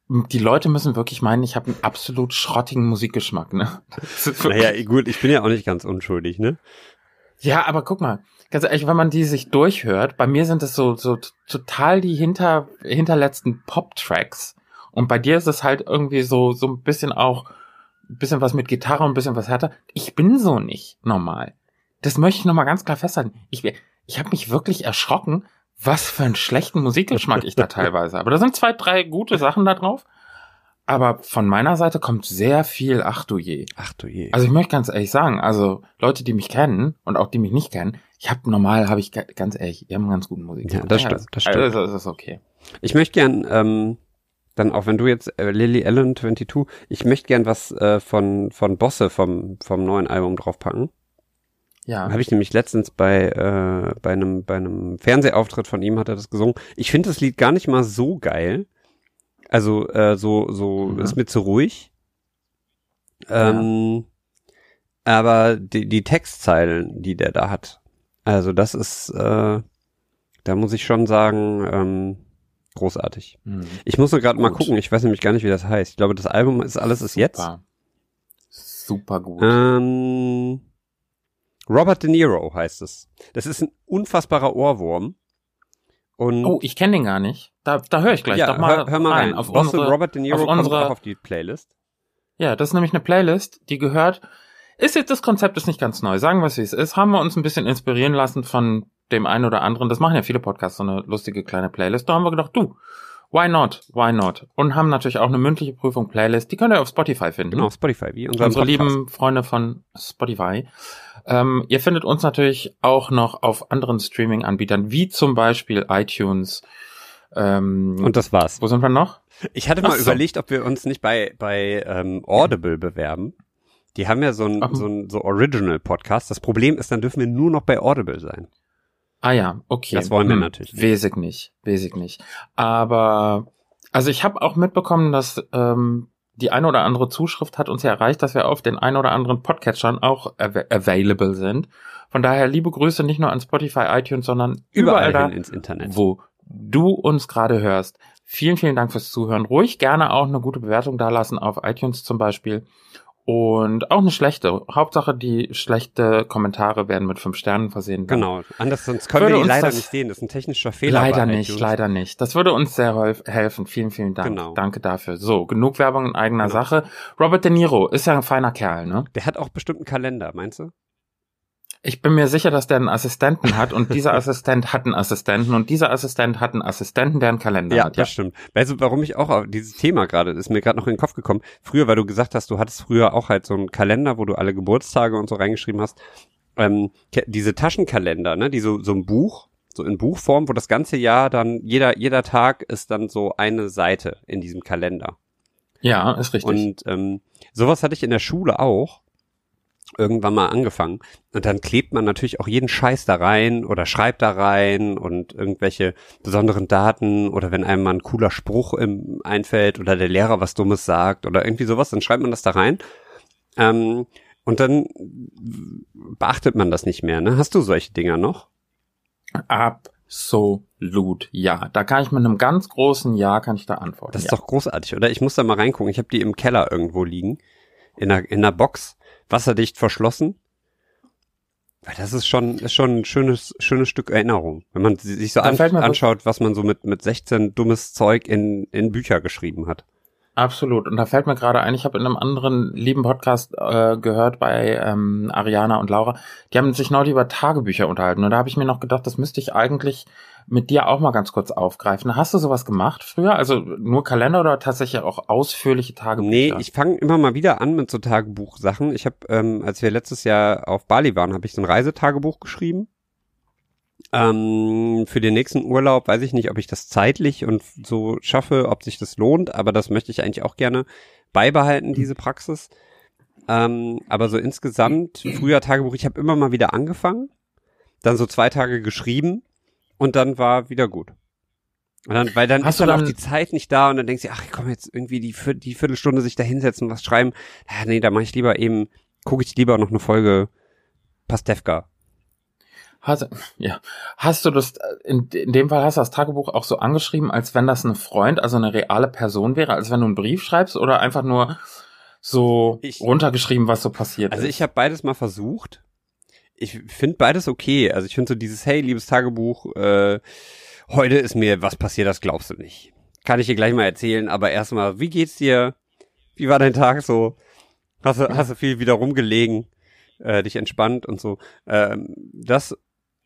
Die Leute müssen wirklich meinen, ich habe einen absolut schrottigen Musikgeschmack, ne? Naja, gut, ich bin ja auch nicht ganz unschuldig, ne? Ja, aber guck mal, ganz ehrlich, wenn man die sich durchhört, bei mir sind es so, so total die hinter, hinterletzten Pop-Tracks. Und bei dir ist es halt irgendwie so, so ein bisschen auch, ein bisschen was mit Gitarre und ein bisschen was härter. Ich bin so nicht normal. Das möchte ich nochmal ganz klar festhalten. Ich, ich habe mich wirklich erschrocken, was für einen schlechten Musikgeschmack ich da teilweise habe. Da sind zwei, drei gute Sachen da drauf. Aber von meiner Seite kommt sehr viel, ach du je. Ach du je. Also ich möchte ganz ehrlich sagen, also Leute, die mich kennen und auch die mich nicht kennen, ich habe normal, habe ich ga- ganz ehrlich, die haben einen ganz guten Musik. Ja, das stimmt, das stimmt. Also das ist okay. Ich möchte gern, ähm, dann auch wenn du jetzt äh, Lily Allen 22, ich möchte gern was äh, von von Bosse vom vom neuen Album draufpacken. Ja. Habe ich nämlich letztens bei äh, bei einem bei einem Fernsehauftritt von ihm hat er das gesungen. Ich finde das Lied gar nicht mal so geil. Also äh, so so Mhm. ist mir zu ruhig. Ähm, aber die, die Textzeilen, die der da hat, also das ist, äh, da muss ich schon sagen, ähm, großartig. Hm. Ich muss nur gerade mal gucken, ich weiß nämlich gar nicht, wie das heißt. Ich glaube, das Album ist alles ist jetzt. Super. Super gut. Ähm, Robert De Niro heißt es. Das ist ein unfassbarer Ohrwurm. Und oh, ich kenne den gar nicht. Da, da höre ich gleich ja, doch mal, hör, hör mal rein. Auf Bosse unsere, Robert De Niro auf kommt unsere- auch auf die Playlist. Ja, das ist nämlich eine Playlist, die gehört. Ist jetzt das Konzept ist nicht ganz neu. Sagen wir es wie es ist. Haben wir uns ein bisschen inspirieren lassen von dem einen oder anderen. Das machen ja viele Podcasts, so eine lustige kleine Playlist. Da haben wir gedacht, du, why not? Why not? Und haben natürlich auch eine mündliche Prüfung Playlist. Die könnt ihr auf Spotify finden. Genau, Spotify, wie unser Unsere Podcast. lieben Freunde von Spotify. Ähm, ihr findet uns natürlich auch noch auf anderen Streaming-Anbietern, wie zum Beispiel iTunes. Ähm, Und das war's. wo sind wir noch? Ich hatte mal Ach so. überlegt, ob wir uns nicht bei, bei ähm, Audible bewerben. Die haben ja so ein, so ein so Original-Podcast. Das Problem ist, dann dürfen wir nur noch bei Audible sein. Ah ja, okay. Das wollen wir natürlich nicht. Weiß ich nicht, ich nicht. Aber also ich habe auch mitbekommen, dass ähm, die eine oder andere Zuschrift hat uns ja erreicht, dass wir auf den ein oder anderen Podcatchern auch av available sind. Von daher liebe Grüße nicht nur an Spotify, iTunes, sondern überall, Überall da, ins Internet. wo du uns gerade hörst. Vielen, vielen Dank fürs Zuhören. Ruhig gerne auch eine gute Bewertung dalassen auf iTunes zum Beispiel. Und auch eine schlechte. Hauptsache, die schlechte Kommentare werden mit fünf Sternen versehen. Genau. Anders, sonst können Würde wir die leider nicht sehen. Das ist ein technischer Fehler. Leider nicht, iTunes. leider nicht. Das würde uns sehr helf- helfen. Vielen, vielen Dank. Genau. Danke dafür. So, genug Werbung in eigener Genau. Sache. Robert De Niro ist ja ein feiner Kerl, ne? Der hat auch bestimmt einen Kalender, meinst du? Ich bin mir sicher, dass der einen Assistenten hat und dieser Assistent hat einen Assistenten und dieser Assistent hat einen Assistenten, der einen Kalender Ja, hat. Ja, das stimmt. Weißt du, warum ich auch auf dieses Thema gerade, ist mir gerade noch in den Kopf gekommen. Früher, weil du gesagt hast, du hattest früher auch halt so einen Kalender, wo du alle Geburtstage und so reingeschrieben hast. Ähm, diese Taschenkalender, ne, die so, so ein Buch, so in Buchform, wo das ganze Jahr dann, jeder, jeder Tag ist dann so eine Seite in diesem Kalender. ja ist richtig. Und ähm, sowas hatte ich in der Schule auch irgendwann mal angefangen. Und dann klebt man natürlich auch jeden Scheiß da rein oder schreibt da rein und irgendwelche besonderen Daten oder wenn einem mal ein cooler Spruch im, einfällt oder der Lehrer was Dummes sagt oder irgendwie sowas, dann schreibt man das da rein. Ähm, und dann beachtet man das nicht mehr. Ne? Hast du solche Dinger noch? Absolut, ja. Da kann ich mit einem ganz großen Ja kann ich da antworten. Das ist ja. doch großartig, oder? Ich muss da mal reingucken. Ich habe die im Keller irgendwo liegen. In einer, in einer Box, wasserdicht verschlossen. Weil das ist schon, ist schon ein schönes, schönes Stück Erinnerung. Wenn man si- sich so an, anschaut, was man so mit, mit 16 dummes Zeug in, in Bücher geschrieben hat. Absolut. Und da fällt mir gerade ein, ich habe in einem anderen lieben Podcast äh, gehört bei ähm, Ariana und Laura, die haben sich neulich über Tagebücher unterhalten. Und da habe ich mir noch gedacht, das müsste ich eigentlich mit dir auch mal ganz kurz aufgreifen. Hast du sowas gemacht früher? Also nur Kalender oder tatsächlich auch ausführliche Tagebücher? Nee, ich fange immer mal wieder an mit so Tagebuchsachen. Ich habe, ähm, als wir letztes Jahr auf Bali waren, habe ich so ein Reisetagebuch geschrieben. Ähm, für den nächsten Urlaub weiß ich nicht, ob ich das zeitlich und so schaffe, ob sich das lohnt, aber das möchte ich eigentlich auch gerne beibehalten, diese Praxis. Ähm, aber so insgesamt, früher Tagebuch, ich habe immer mal wieder angefangen, dann so zwei Tage geschrieben und dann war wieder gut. Und dann, weil dann Hast ist du dann auch dann- die Zeit nicht da und dann denkst du, ach komm jetzt irgendwie die, die Viertelstunde sich da hinsetzen, was schreiben. Ja, nee, da mache ich lieber eben, gucke ich lieber noch eine Folge Pastewka. Hast, ja. hast du das, äh, in, in dem Fall hast du das Tagebuch auch so angeschrieben, als wenn das ein Freund, also eine reale Person wäre, als wenn du einen Brief schreibst oder einfach nur so Ich- runtergeschrieben, was so passiert Also ist? ich habe beides mal versucht. Ich finde beides okay. Also ich finde so dieses, hey, liebes Tagebuch, äh, heute ist mir was passiert, das glaubst du nicht. Kann ich dir gleich mal erzählen, aber erstmal, wie geht's dir? Wie war dein Tag so? Hast du, hast du viel wieder rumgelegen, äh, dich entspannt und so. Ähm, das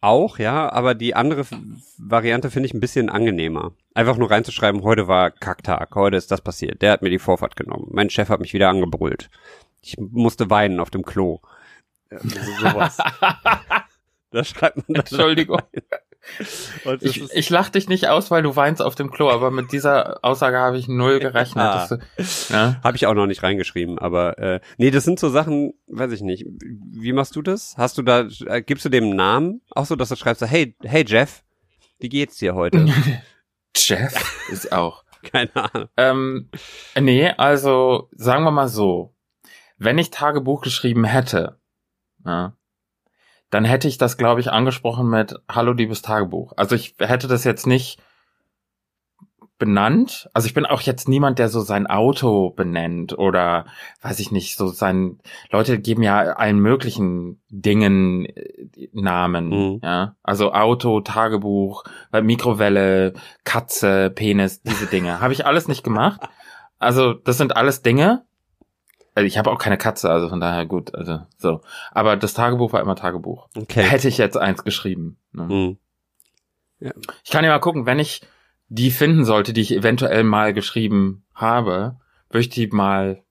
auch, ja, aber die andere Variante finde ich ein bisschen angenehmer. Einfach nur reinzuschreiben, heute war Kacktag, heute ist das passiert. Der hat mir die Vorfahrt genommen. Mein Chef hat mich wieder angebrüllt. Ich musste weinen auf dem Klo. Also sowas. da schreibt man dann Entschuldigung. rein. Ich, ich lach dich nicht aus, weil du weinst auf dem Klo, aber mit dieser Aussage habe ich null gerechnet. Ah. ja. Habe ich auch noch nicht reingeschrieben, aber äh, nee, das sind so Sachen, weiß ich nicht. Wie machst du das? Hast du da, äh, gibst du dem einen Namen? Auch so, dass du schreibst, hey, hey Jeff, wie geht's dir heute? Jeff ist auch. Keine Ahnung. Ähm, nee, also sagen wir mal so, wenn ich Tagebuch geschrieben hätte, ja, dann hätte ich das, glaube ich, angesprochen mit Hallo, liebes Tagebuch. Also ich hätte das jetzt nicht benannt. Also ich bin auch jetzt niemand, der so sein Auto benennt oder weiß ich nicht, so sein Leute geben ja allen möglichen Dingen äh, Namen, Mhm. ja. Also Auto, Tagebuch, äh, Mikrowelle, Katze, Penis, diese Dinge. Habe ich alles nicht gemacht. Also das sind alles Dinge. Also ich habe auch keine Katze, also von daher gut, also so. Aber das Tagebuch war immer Tagebuch. Okay. Hätte ich jetzt eins geschrieben. Ne? Mhm. Ich kann ja mal gucken, wenn ich die finden sollte, die ich eventuell mal geschrieben habe, würde ich die mal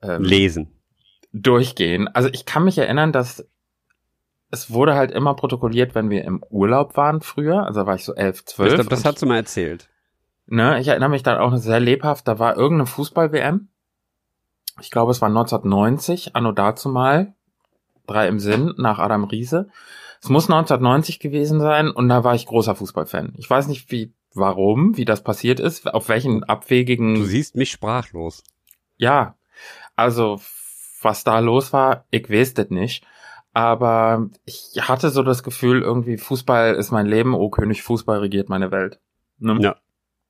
ähm, Lesen. durchgehen. Also ich kann mich erinnern, dass es wurde halt immer protokolliert, wenn wir im Urlaub waren früher. Also da war ich so elf, zwölf. Ich glaube, das und- hast du mal erzählt. Ne, ich erinnere mich dann auch sehr lebhaft, da war irgendeine Fußball-WM. Ich glaube, es war 1990, anno dazu mal. Drei im Sinn, nach Adam Riese. Es muss 1990 gewesen sein und da war ich großer Fußballfan. Ich weiß nicht, wie warum, wie das passiert ist, auf welchen abwegigen. Du siehst mich sprachlos. Ja, also was da los war, ich weiß das nicht. Aber ich hatte so das Gefühl, irgendwie Fußball ist mein Leben, oh König, Fußball regiert meine Welt. Ne? Ja,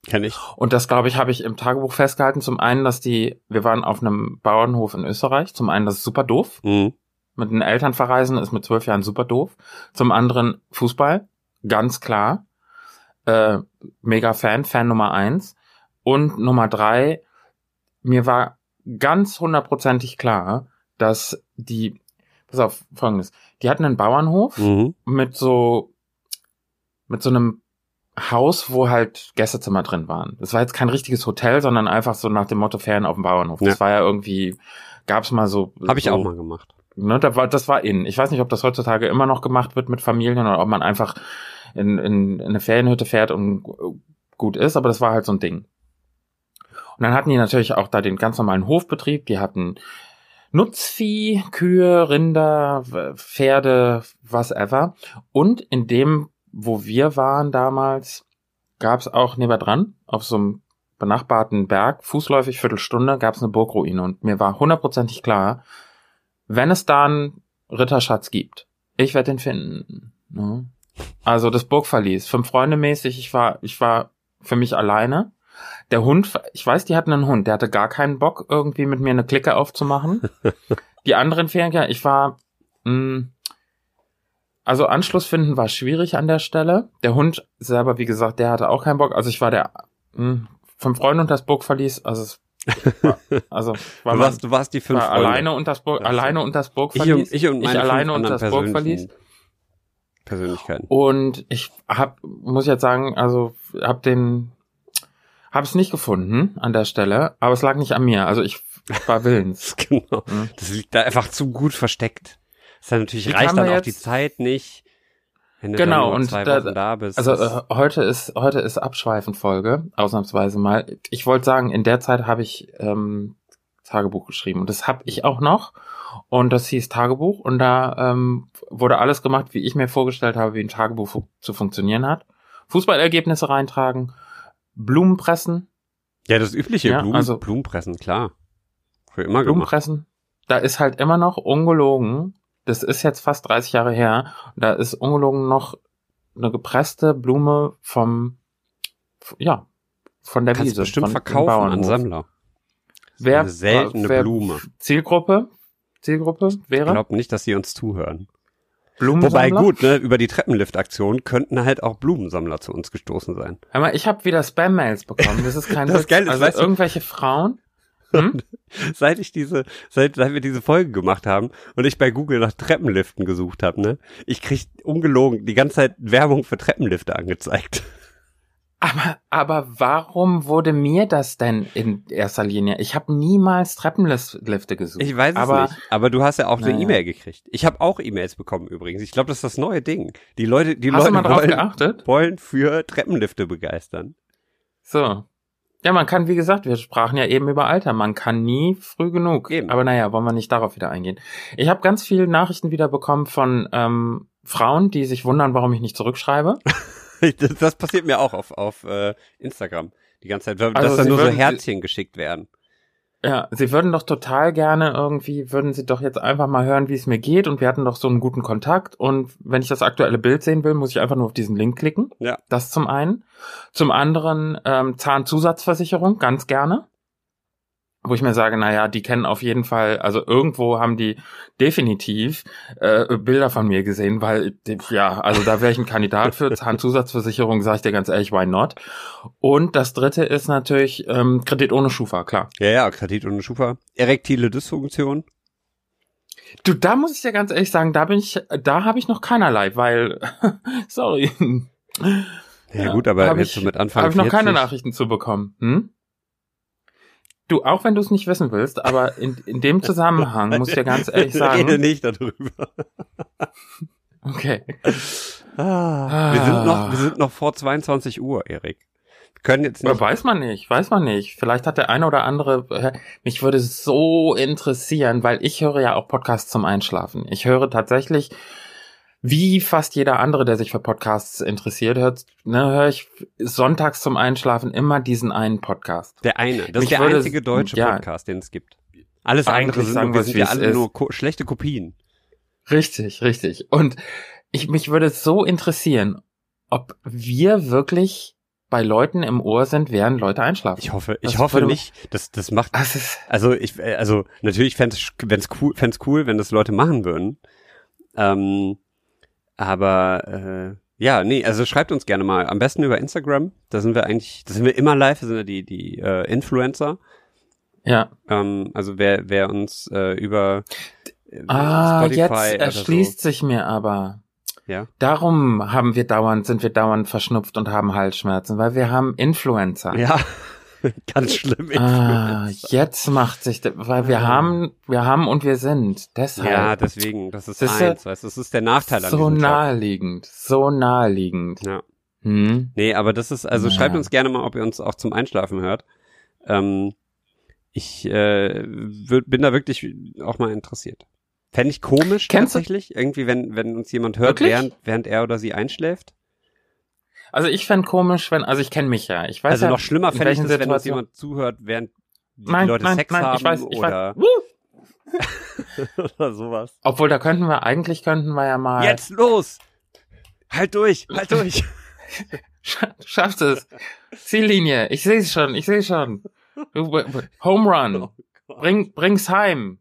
kenn ich. Und das, glaube ich, habe ich im Tagebuch festgehalten. Zum einen, dass die, wir waren auf einem Bauernhof in Österreich. Zum einen, das ist super doof. Mhm. Mit den Eltern verreisen ist mit zwölf Jahren super doof. Zum anderen Fußball, ganz klar. Äh, mega Fan, Fan Nummer eins. Und Nummer drei, mir war ganz hundertprozentig klar, dass die, pass auf, folgendes, die hatten einen Bauernhof Mhm. mit so, mit so einem Haus, wo halt Gästezimmer drin waren. Das war jetzt kein richtiges Hotel, sondern einfach so nach dem Motto Ferien auf dem Bauernhof. Das Ja. war ja irgendwie, gab's mal so. Habe ich so, auch mal gemacht. Ne, da war, das war in. Ich weiß nicht, ob das heutzutage immer noch gemacht wird mit Familien oder ob man einfach in, in, in eine Ferienhütte fährt und gut ist, aber das war halt so ein Ding. Und dann hatten die natürlich auch da den ganz normalen Hofbetrieb. Die hatten Nutzvieh, Kühe, Rinder, Pferde, whatever. Und in dem, wo wir waren damals, gab es auch nebendran, auf so einem benachbarten Berg, fußläufig Viertelstunde, gab es eine Burgruine. Und mir war hundertprozentig klar, wenn es da einen Ritterschatz gibt, ich werde den finden. Ne? Also das Burgverlies, fünf Freunde mäßig, ich war, ich war für mich alleine. Der Hund, ich weiß, die hatten einen Hund, der hatte gar keinen Bock, irgendwie mit mir eine Clique aufzumachen. die anderen Ferienkinder, ich war, mh, also Anschluss finden war schwierig an der Stelle. Der Hund selber, wie gesagt, der hatte auch keinen Bock. Also ich war der mh, fünf Freunde und das Burgverlies, also es war, also war Du man- warst, du warst die fünf war Freunde. alleine und das Burg, alleine und das ich Burgverlies. und, ich und meine alleine fünf und das Burgverlies. Persönlichkeiten. Und ich hab, muss jetzt sagen, also hab den, hab es nicht gefunden an der Stelle, aber es lag nicht an mir. Also ich war willens. Genau. Mhm. Das liegt da einfach zu gut versteckt. Das ist dann natürlich Wie reicht dann da auch jetzt- die Zeit nicht. Wenn du Genau, nur und da- da. Also äh, heute ist heute ist Abschweifenfolge, ausnahmsweise mal. Ich wollte sagen, in der Zeit habe ich ähm, Tagebuch geschrieben und das habe ich auch noch. Und das hieß Tagebuch und da ähm, wurde alles gemacht, wie ich mir vorgestellt habe, wie ein Tagebuch fu zu funktionieren hat. Fußballergebnisse reintragen, Blumen pressen, ja, das übliche ja, Blumen, also- Blumenpressen, klar. Für immer Blumen gemacht. Da ist halt immer noch ungelogen, das ist jetzt fast 30 Jahre her, da ist ungelogen noch eine gepresste Blume vom, ja, von der Kannst Wiese. bestimmt von verkaufen an. Sammler. Wer, Eine seltene wer, Blume. Zielgruppe? Zielgruppe Ich wäre? glaube nicht, dass sie uns zuhören. Blumensammler? Wobei gut, ne, über die Treppenlift-Aktion könnten halt auch Blumensammler zu uns gestoßen sein. Hör mal, ich habe wieder Spam-Mails bekommen. Das ist kein Das Witz. Ist, Also weißt du- irgendwelche Frauen. Hm? Seit ich diese, seit, seit wir diese Folge gemacht haben und ich bei Google nach Treppenliften gesucht habe, ne, ich krieg ungelogen die ganze Zeit Werbung für Treppenlifte angezeigt. Aber, aber warum wurde mir das denn in erster Linie? Ich habe niemals Treppenlifte gesucht. Ich weiß es aber nicht. Aber du hast ja auch eine Naja. E-Mail gekriegt. Ich habe auch E-Mails bekommen übrigens. Ich glaube, das ist das neue Ding. Die Leute, die Hast Leute wollen, wollen für Treppenlifte begeistern. So. Ja, man kann, wie gesagt, wir sprachen ja eben über Alter. Man kann nie früh genug. Eben. Aber naja, wollen wir nicht darauf wieder eingehen. Ich habe ganz viele Nachrichten wieder bekommen von ähm, Frauen, die sich wundern, warum ich nicht zurückschreibe. Das, das passiert mir auch auf, auf äh, Instagram die ganze Zeit, dass Also dann sie nur so würden- Herzchen geschickt werden. Ja, sie würden doch total gerne irgendwie, würden sie doch jetzt einfach mal hören, wie es mir geht und wir hatten doch so einen guten Kontakt und wenn ich das aktuelle Bild sehen will, muss ich einfach nur auf diesen Link klicken. Ja. Das zum einen. Zum anderen ähm, Zahnzusatzversicherung, ganz gerne. Wo ich mir sage, naja, die kennen auf jeden Fall, also irgendwo haben die definitiv äh, Bilder von mir gesehen, weil, ja, also da wäre ich ein Kandidat für Zahnzusatzversicherung, sage ich dir ganz ehrlich, why not? Und das dritte ist natürlich ähm, Kredit ohne Schufa, klar. Ja, ja, Kredit und Schufa. Erektile Dysfunktion. Du, da muss ich ja ganz ehrlich sagen, da bin ich, da habe ich noch keinerlei, weil, sorry, Ja, gut, aber jetzt so mit Anfang habe ich noch keine 40 Nachrichten zu bekommen. Hm? Du, auch wenn du es nicht wissen willst, aber in, in dem Zusammenhang muss ich dir ganz ehrlich Rede sagen, nicht darüber. okay, Ah, wir sind noch, wir sind noch vor 22 Uhr, Erik. Wir können jetzt nicht. weiß man nicht, weiß man nicht. Vielleicht hat der eine oder andere, mich würde so interessieren, weil ich höre ja auch Podcasts zum Einschlafen. Ich höre tatsächlich wie fast jeder andere, der sich für Podcasts interessiert, hört, ne, höre ich sonntags zum Einschlafen immer diesen einen Podcast. Der eine. Das Mich ist der würde- einzige deutsche ja. Podcast, den es gibt. Alles Eigentlich andere sind, sagen nur, wir sind ja alle ist. nur ko schlechte Kopien. Richtig, richtig. Und ich, mich würde so interessieren, ob wir wirklich bei Leuten im Ohr sind, während Leute einschlafen. Ich hoffe, ich Das hoffe würde- nicht. Das, das macht, Das also ich, äh, also natürlich fände es cool, fänd's cool, wenn das Leute machen würden. Ähm, aber äh, ja, nee, also schreibt uns gerne mal. Am besten über Instagram. Da sind wir eigentlich, da sind wir immer live, da sind ja die, die äh, Influencer. ja. Ähm, also wer, wer uns äh, über äh, Ah, Spotify jetzt erschließt sich mir aber. Ja. Darum haben wir dauernd, sind wir dauernd verschnupft und haben Halsschmerzen, weil wir haben Influencer. So. Ja, ganz schlimm. Ah, jetzt macht sich, weil wir Ah. haben, wir haben und wir sind. Deshalb. Ja, deswegen, das ist Siehste? eins, weißt du, das ist der Nachteil an so Job. naheliegend, so naheliegend. Ja. Hm? Nee, aber das ist, also Ja. schreibt uns gerne mal, ob ihr uns auch zum Einschlafen hört. Ähm, ich äh, bin da wirklich auch mal interessiert. Fände ich komisch Kennst du- tatsächlich, irgendwie, wenn, wenn uns jemand hört, Wirklich? während, während er oder sie einschläft. Also ich fänd komisch, wenn, also ich kenne mich ja. Ich weiß also ja, noch schlimmer in fände ich welchen das, wenn uns Situationen- jemand zuhört, während die nein, Leute nein, Sex nein, haben ich weiß, ich oder, weiß. Oder sowas. Obwohl, da könnten wir, eigentlich könnten wir ja mal. Jetzt los! Halt durch, halt durch! Scha- Du schaffst es. Ziellinie. Ich sehe es schon. Ich sehe schon. Home Run. Bring, bring's heim.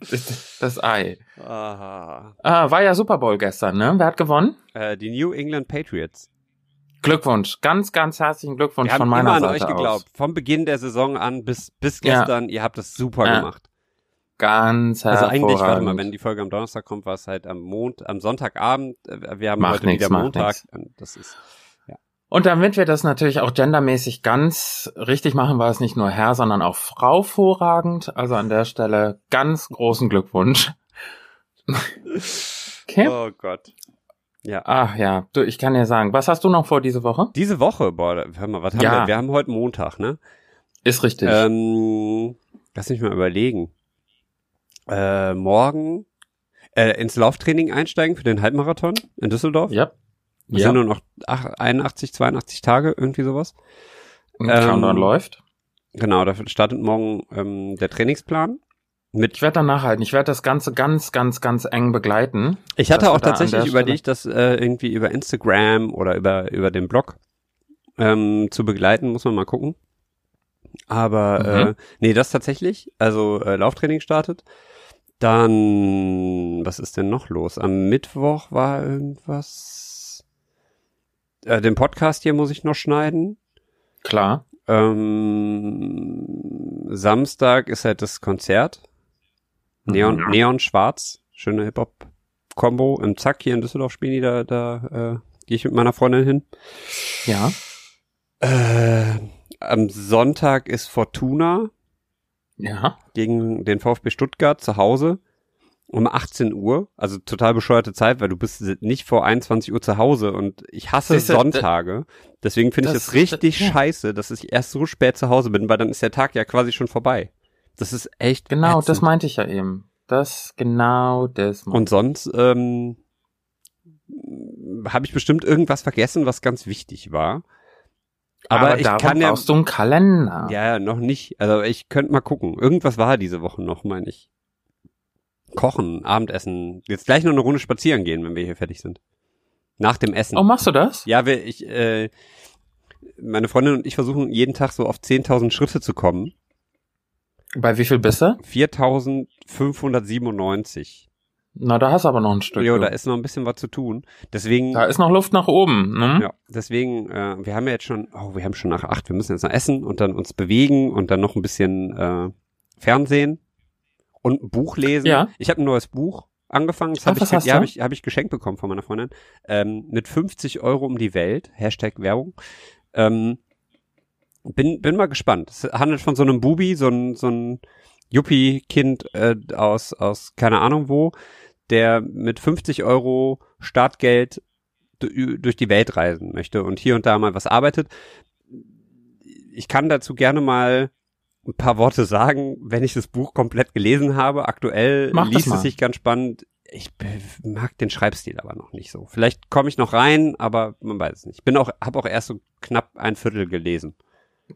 Das, das Ei. Aha. Ah, war ja Super Bowl gestern, ne? Wer hat gewonnen? Äh, die New England Patriots. Glückwunsch. Ganz, ganz herzlichen Glückwunsch Wir von meiner immer an Seite euch aus. geglaubt. Vom Beginn der Saison an bis, bis Ja. gestern. Ihr habt das super Ja. gemacht. Ganz Also eigentlich, warte mal, wenn die Folge am Donnerstag kommt, war es halt am Mond, am Sonntagabend. Äh, Wir haben Macht heute nix, wieder Montag. nix. Das ist, Und damit wir das natürlich auch gendermäßig ganz richtig machen, war es nicht nur Herr, sondern auch Frau vorragend. Also an der Stelle ganz großen Glückwunsch. Okay. oh Gott. Ja. Ach ja, du, ich kann dir sagen, was hast du noch vor diese Woche? Diese Woche, boah, hör mal, was haben Ja. wir? Wir haben heute Montag, ne? Ist richtig. Ähm, lass mich mal überlegen. Äh, morgen äh, ins Lauftraining einsteigen für den Halbmarathon in Düsseldorf. ja. Das ja. sind nur noch ach, 81, 82 Tage, irgendwie sowas. Und Countdown ähm, läuft. Genau, da startet morgen ähm, der Trainingsplan. Mit Ich werde da nachhalten. Ich werde das Ganze ganz, ganz, ganz eng begleiten. Ich hatte auch da tatsächlich der überlegt, das äh, irgendwie über Instagram oder über, über den Blog ähm, zu begleiten, muss man mal gucken. Aber Mhm. äh, nee, das tatsächlich. Also äh, Lauftraining startet. Dann, was ist denn noch los? Am Mittwoch war irgendwas. Äh, den Podcast hier muss ich noch schneiden. Klar. Ähm, Samstag ist halt das Konzert. Neon, Mhm. Neon Schwarz. Schöne Hip-Hop-Kombo. Im Zack hier in Düsseldorf spielen die da, da äh, gehe ich mit meiner Freundin hin. Ja. Äh, am Sonntag ist Fortuna Ja. gegen den VfB Stuttgart zu Hause um 18 Uhr. Also total bescheuerte Zeit, weil du bist nicht vor 21 Uhr zu Hause und ich hasse Siehste, Sonntage. Deswegen finde ich das- es richtig ja. scheiße, dass ich erst so spät zu Hause bin, weil dann ist der Tag ja quasi schon vorbei. Das ist echt Genau, ätzend. das meinte ich ja eben. Das, genau das. meinte Und sonst ähm, habe ich bestimmt irgendwas vergessen, was ganz wichtig war. ich. Aber, ich kann ja, brauchst du einen Kalender. ja, ja, noch nicht. Also ich könnte mal gucken. Irgendwas war diese Woche noch, meine ich. Kochen, Abendessen. Jetzt gleich noch eine Runde spazieren gehen, wenn wir hier fertig sind. Nach dem Essen. Oh, machst du das? Ja, wir, ich, äh, meine Freundin und ich versuchen jeden Tag so auf 10.000 Schritte zu kommen. Bei wie viel bist du? 4.597. Na, da hast du aber noch ein Stück. Jo, da ist noch ein bisschen was zu tun. Deswegen, da ist noch Luft nach oben. Ne? ja, deswegen, äh, wir haben ja jetzt schon, oh, wir haben schon nach acht, wir müssen jetzt noch essen und dann uns bewegen und dann noch ein bisschen äh, Fernsehen und ein Buch lesen. Ja. Ich habe ein neues Buch angefangen, das habe ich, ja, hab ich, hab ich geschenkt bekommen von meiner Freundin, ähm, mit 50 Euro um die Welt, Hashtag Werbung. Ähm, bin, bin mal gespannt. Es handelt von so einem Bubi, so ein, so ein Yuppie-Kind äh, aus, aus keine Ahnung wo, der mit 50 Euro Startgeld du- durch die Welt reisen möchte und hier und da mal was arbeitet. Ich kann dazu gerne mal ein paar Worte sagen, wenn ich das Buch komplett gelesen habe. Aktuell Mach liest es sich ganz spannend. ich mag den Schreibstil aber noch nicht so. Vielleicht komme ich noch rein, aber man weiß es nicht. Ich bin auch, habe auch erst so knapp ein Viertel gelesen.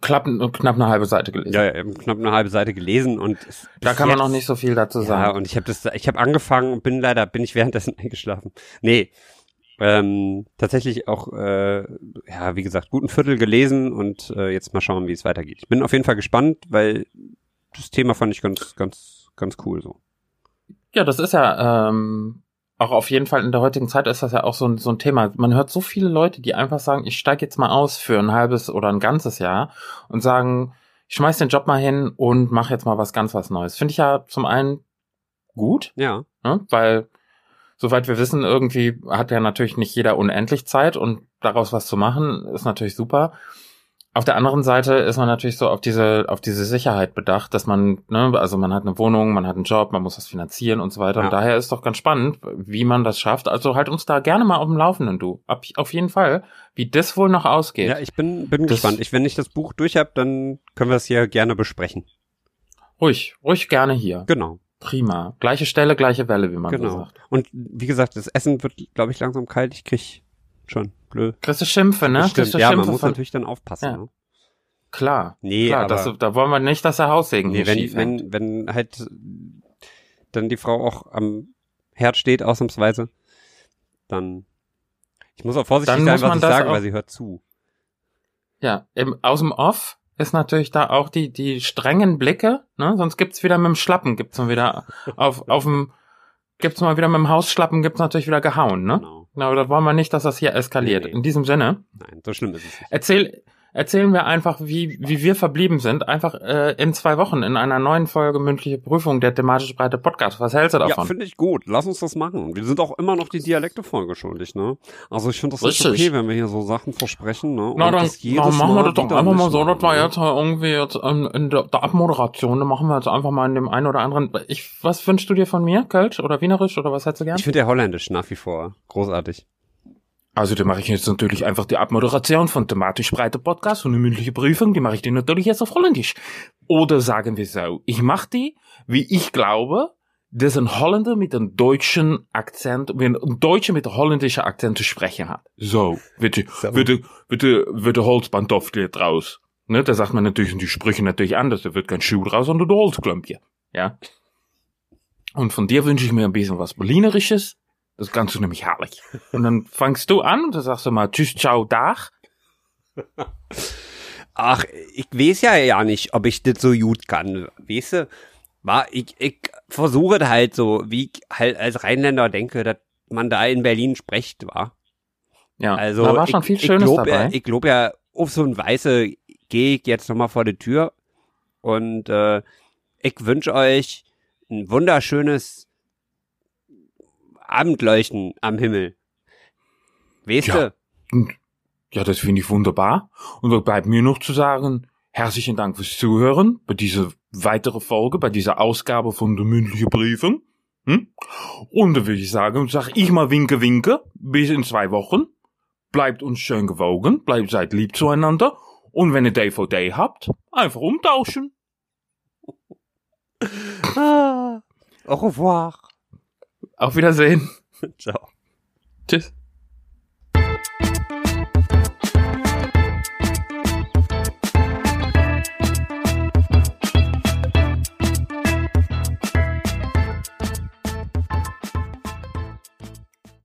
Knapp, knapp eine halbe Seite gelesen. Ja, ja, knapp eine halbe Seite gelesen und Da kann man jetzt- noch nicht so viel dazu Ja, sagen. und ich habe das, ich habe angefangen und bin leider, bin ich währenddessen eingeschlafen. Nee, ähm, tatsächlich auch, äh, ja, wie gesagt, guten Viertel gelesen und äh, jetzt mal schauen, wie es weitergeht. Ich bin auf jeden Fall gespannt, weil das Thema fand ich ganz, ganz, ganz cool so. Ja, das ist ja ähm, auch auf jeden Fall in der heutigen Zeit ist das ja auch so ein, so ein Thema. Man hört so viele Leute, die einfach sagen, ich steige jetzt mal aus für ein halbes oder ein ganzes Jahr und sagen, ich schmeiß den Job mal hin und mache jetzt mal was ganz was Neues. Finde ich ja zum einen gut, Ja, ne? weil soweit wir wissen, irgendwie hat ja natürlich nicht jeder unendlich Zeit und daraus was zu machen ist natürlich super. Auf der anderen Seite ist man natürlich so auf diese, auf diese Sicherheit bedacht, dass man, ne, also man hat eine Wohnung, man hat einen Job, man muss das finanzieren und so weiter. Ja. Und daher ist doch ganz spannend, wie man das schafft. Also halt uns da gerne mal auf dem Laufenden, du. Ab, auf jeden Fall, wie das wohl noch ausgeht. ja, ich bin, bin Das- gespannt. Ich, wenn ich das Buch durch habe, dann können wir es hier gerne besprechen. ruhig, ruhig gerne hier. Genau, Prima. Gleiche Stelle, gleiche Welle, wie man so genau. sagt. Und wie gesagt, das Essen wird, glaube ich, langsam kalt. Ich krieg schon blöd. Kriegst du Schimpfe, ne? Stimmt, Kriegst du ja, man Schimpfe muss von, natürlich dann aufpassen. Ja. Ne? Klar. Nee, Klar, aber das, da wollen wir nicht, dass der Haussegen nee, wenn, schief hängt. wenn, wenn halt dann die Frau auch am Herd steht, ausnahmsweise, dann ich muss auch vorsichtig Dann sein, muss was man ich sage, weil sie hört zu. Ja, im, aus dem Off ist natürlich da auch die, die strengen Blicke, ne? Sonst gibt's wieder mit dem Schlappen, gibt's dann wieder auf, auf dem, gibt's mal wieder mit dem Hausschlappen, gibt's natürlich wieder gehauen, ne? Genau. Na, da wollen wir nicht, dass das hier eskaliert. Nee, nee. In diesem Sinne, Nein, so schlimm ist es nicht. erzähl, erzählen wir einfach, wie, wie wir verblieben sind, einfach äh, in zwei Wochen in einer neuen Folge mündliche Prüfung der thematisch breite Podcast. Was hältst du Ja, davon? finde ich gut. Lass uns das machen. Wir sind auch immer noch die Dialekte-Folge schuldig, ne? Also ich finde das Richtig. okay, wenn wir hier so Sachen versprechen, ne? Na, Und dann, das jedes dann machen wir das doch einfach mal so, dass wir ne? jetzt irgendwie jetzt ähm, in der, der Abmoderation, da machen wir jetzt einfach mal in dem einen oder anderen. Ich, was wünschst du dir von mir? Kölsch oder Wienerisch oder was hättest du gern? Ich finde der holländisch nach wie vor großartig. Also, da mache ich jetzt natürlich einfach die Abmoderation von thematisch breite Podcast und eine mündliche Prüfung, die mache ich dir natürlich jetzt auf Holländisch. Oder sagen wir so, ich mache die, wie ich glaube, dass ein Holländer mit einem deutschen Akzent, wie ein Deutscher mit einem holländischen Akzent zu sprechen hat. So, wird die, So. wird die, wird die, wird der Holzband aufgelegt raus. Ne, da sagt man natürlich, und die Sprüche natürlich anders, da wird kein Schuh draus, sondern der Holzklömpje. Ja. Und von dir wünsche ich mir ein bisschen was Berlinerisches. Das kannst du nämlich herrlich. Und dann fangst du an und dann sagst du mal Tschüss, ciao, Tag. Ach, ich weiß ja ja nicht, ob ich das so gut kann. Weißt du? War, ich, ich versuche das halt so, wie ich halt als Rheinländer denke, dass man da in Berlin spricht, war. Ja, Also da war schon ich, viel ich Schönes glaub, dabei. Ja, ich glaube ja, auf so ein Weiße gehe ich jetzt nochmal vor die Tür und äh, ich wünsche euch ein wunderschönes Abendleuchten am Himmel. Weißt Ja. du? Ja, das finde ich wunderbar. Und da bleibt mir noch zu sagen, herzlichen Dank fürs Zuhören bei dieser weitere Folge, bei dieser Ausgabe von der mündlichen Prüfung. Hm? Und dann würde ich sagen, sag ich mal winke, winke, bis in zwei Wochen. Bleibt uns schön gewogen, bleibt seid lieb zueinander. Und wenn ihr DVD habt, einfach umtauschen. Ah, au revoir. Auf Wiedersehen. Ciao. Tschüss.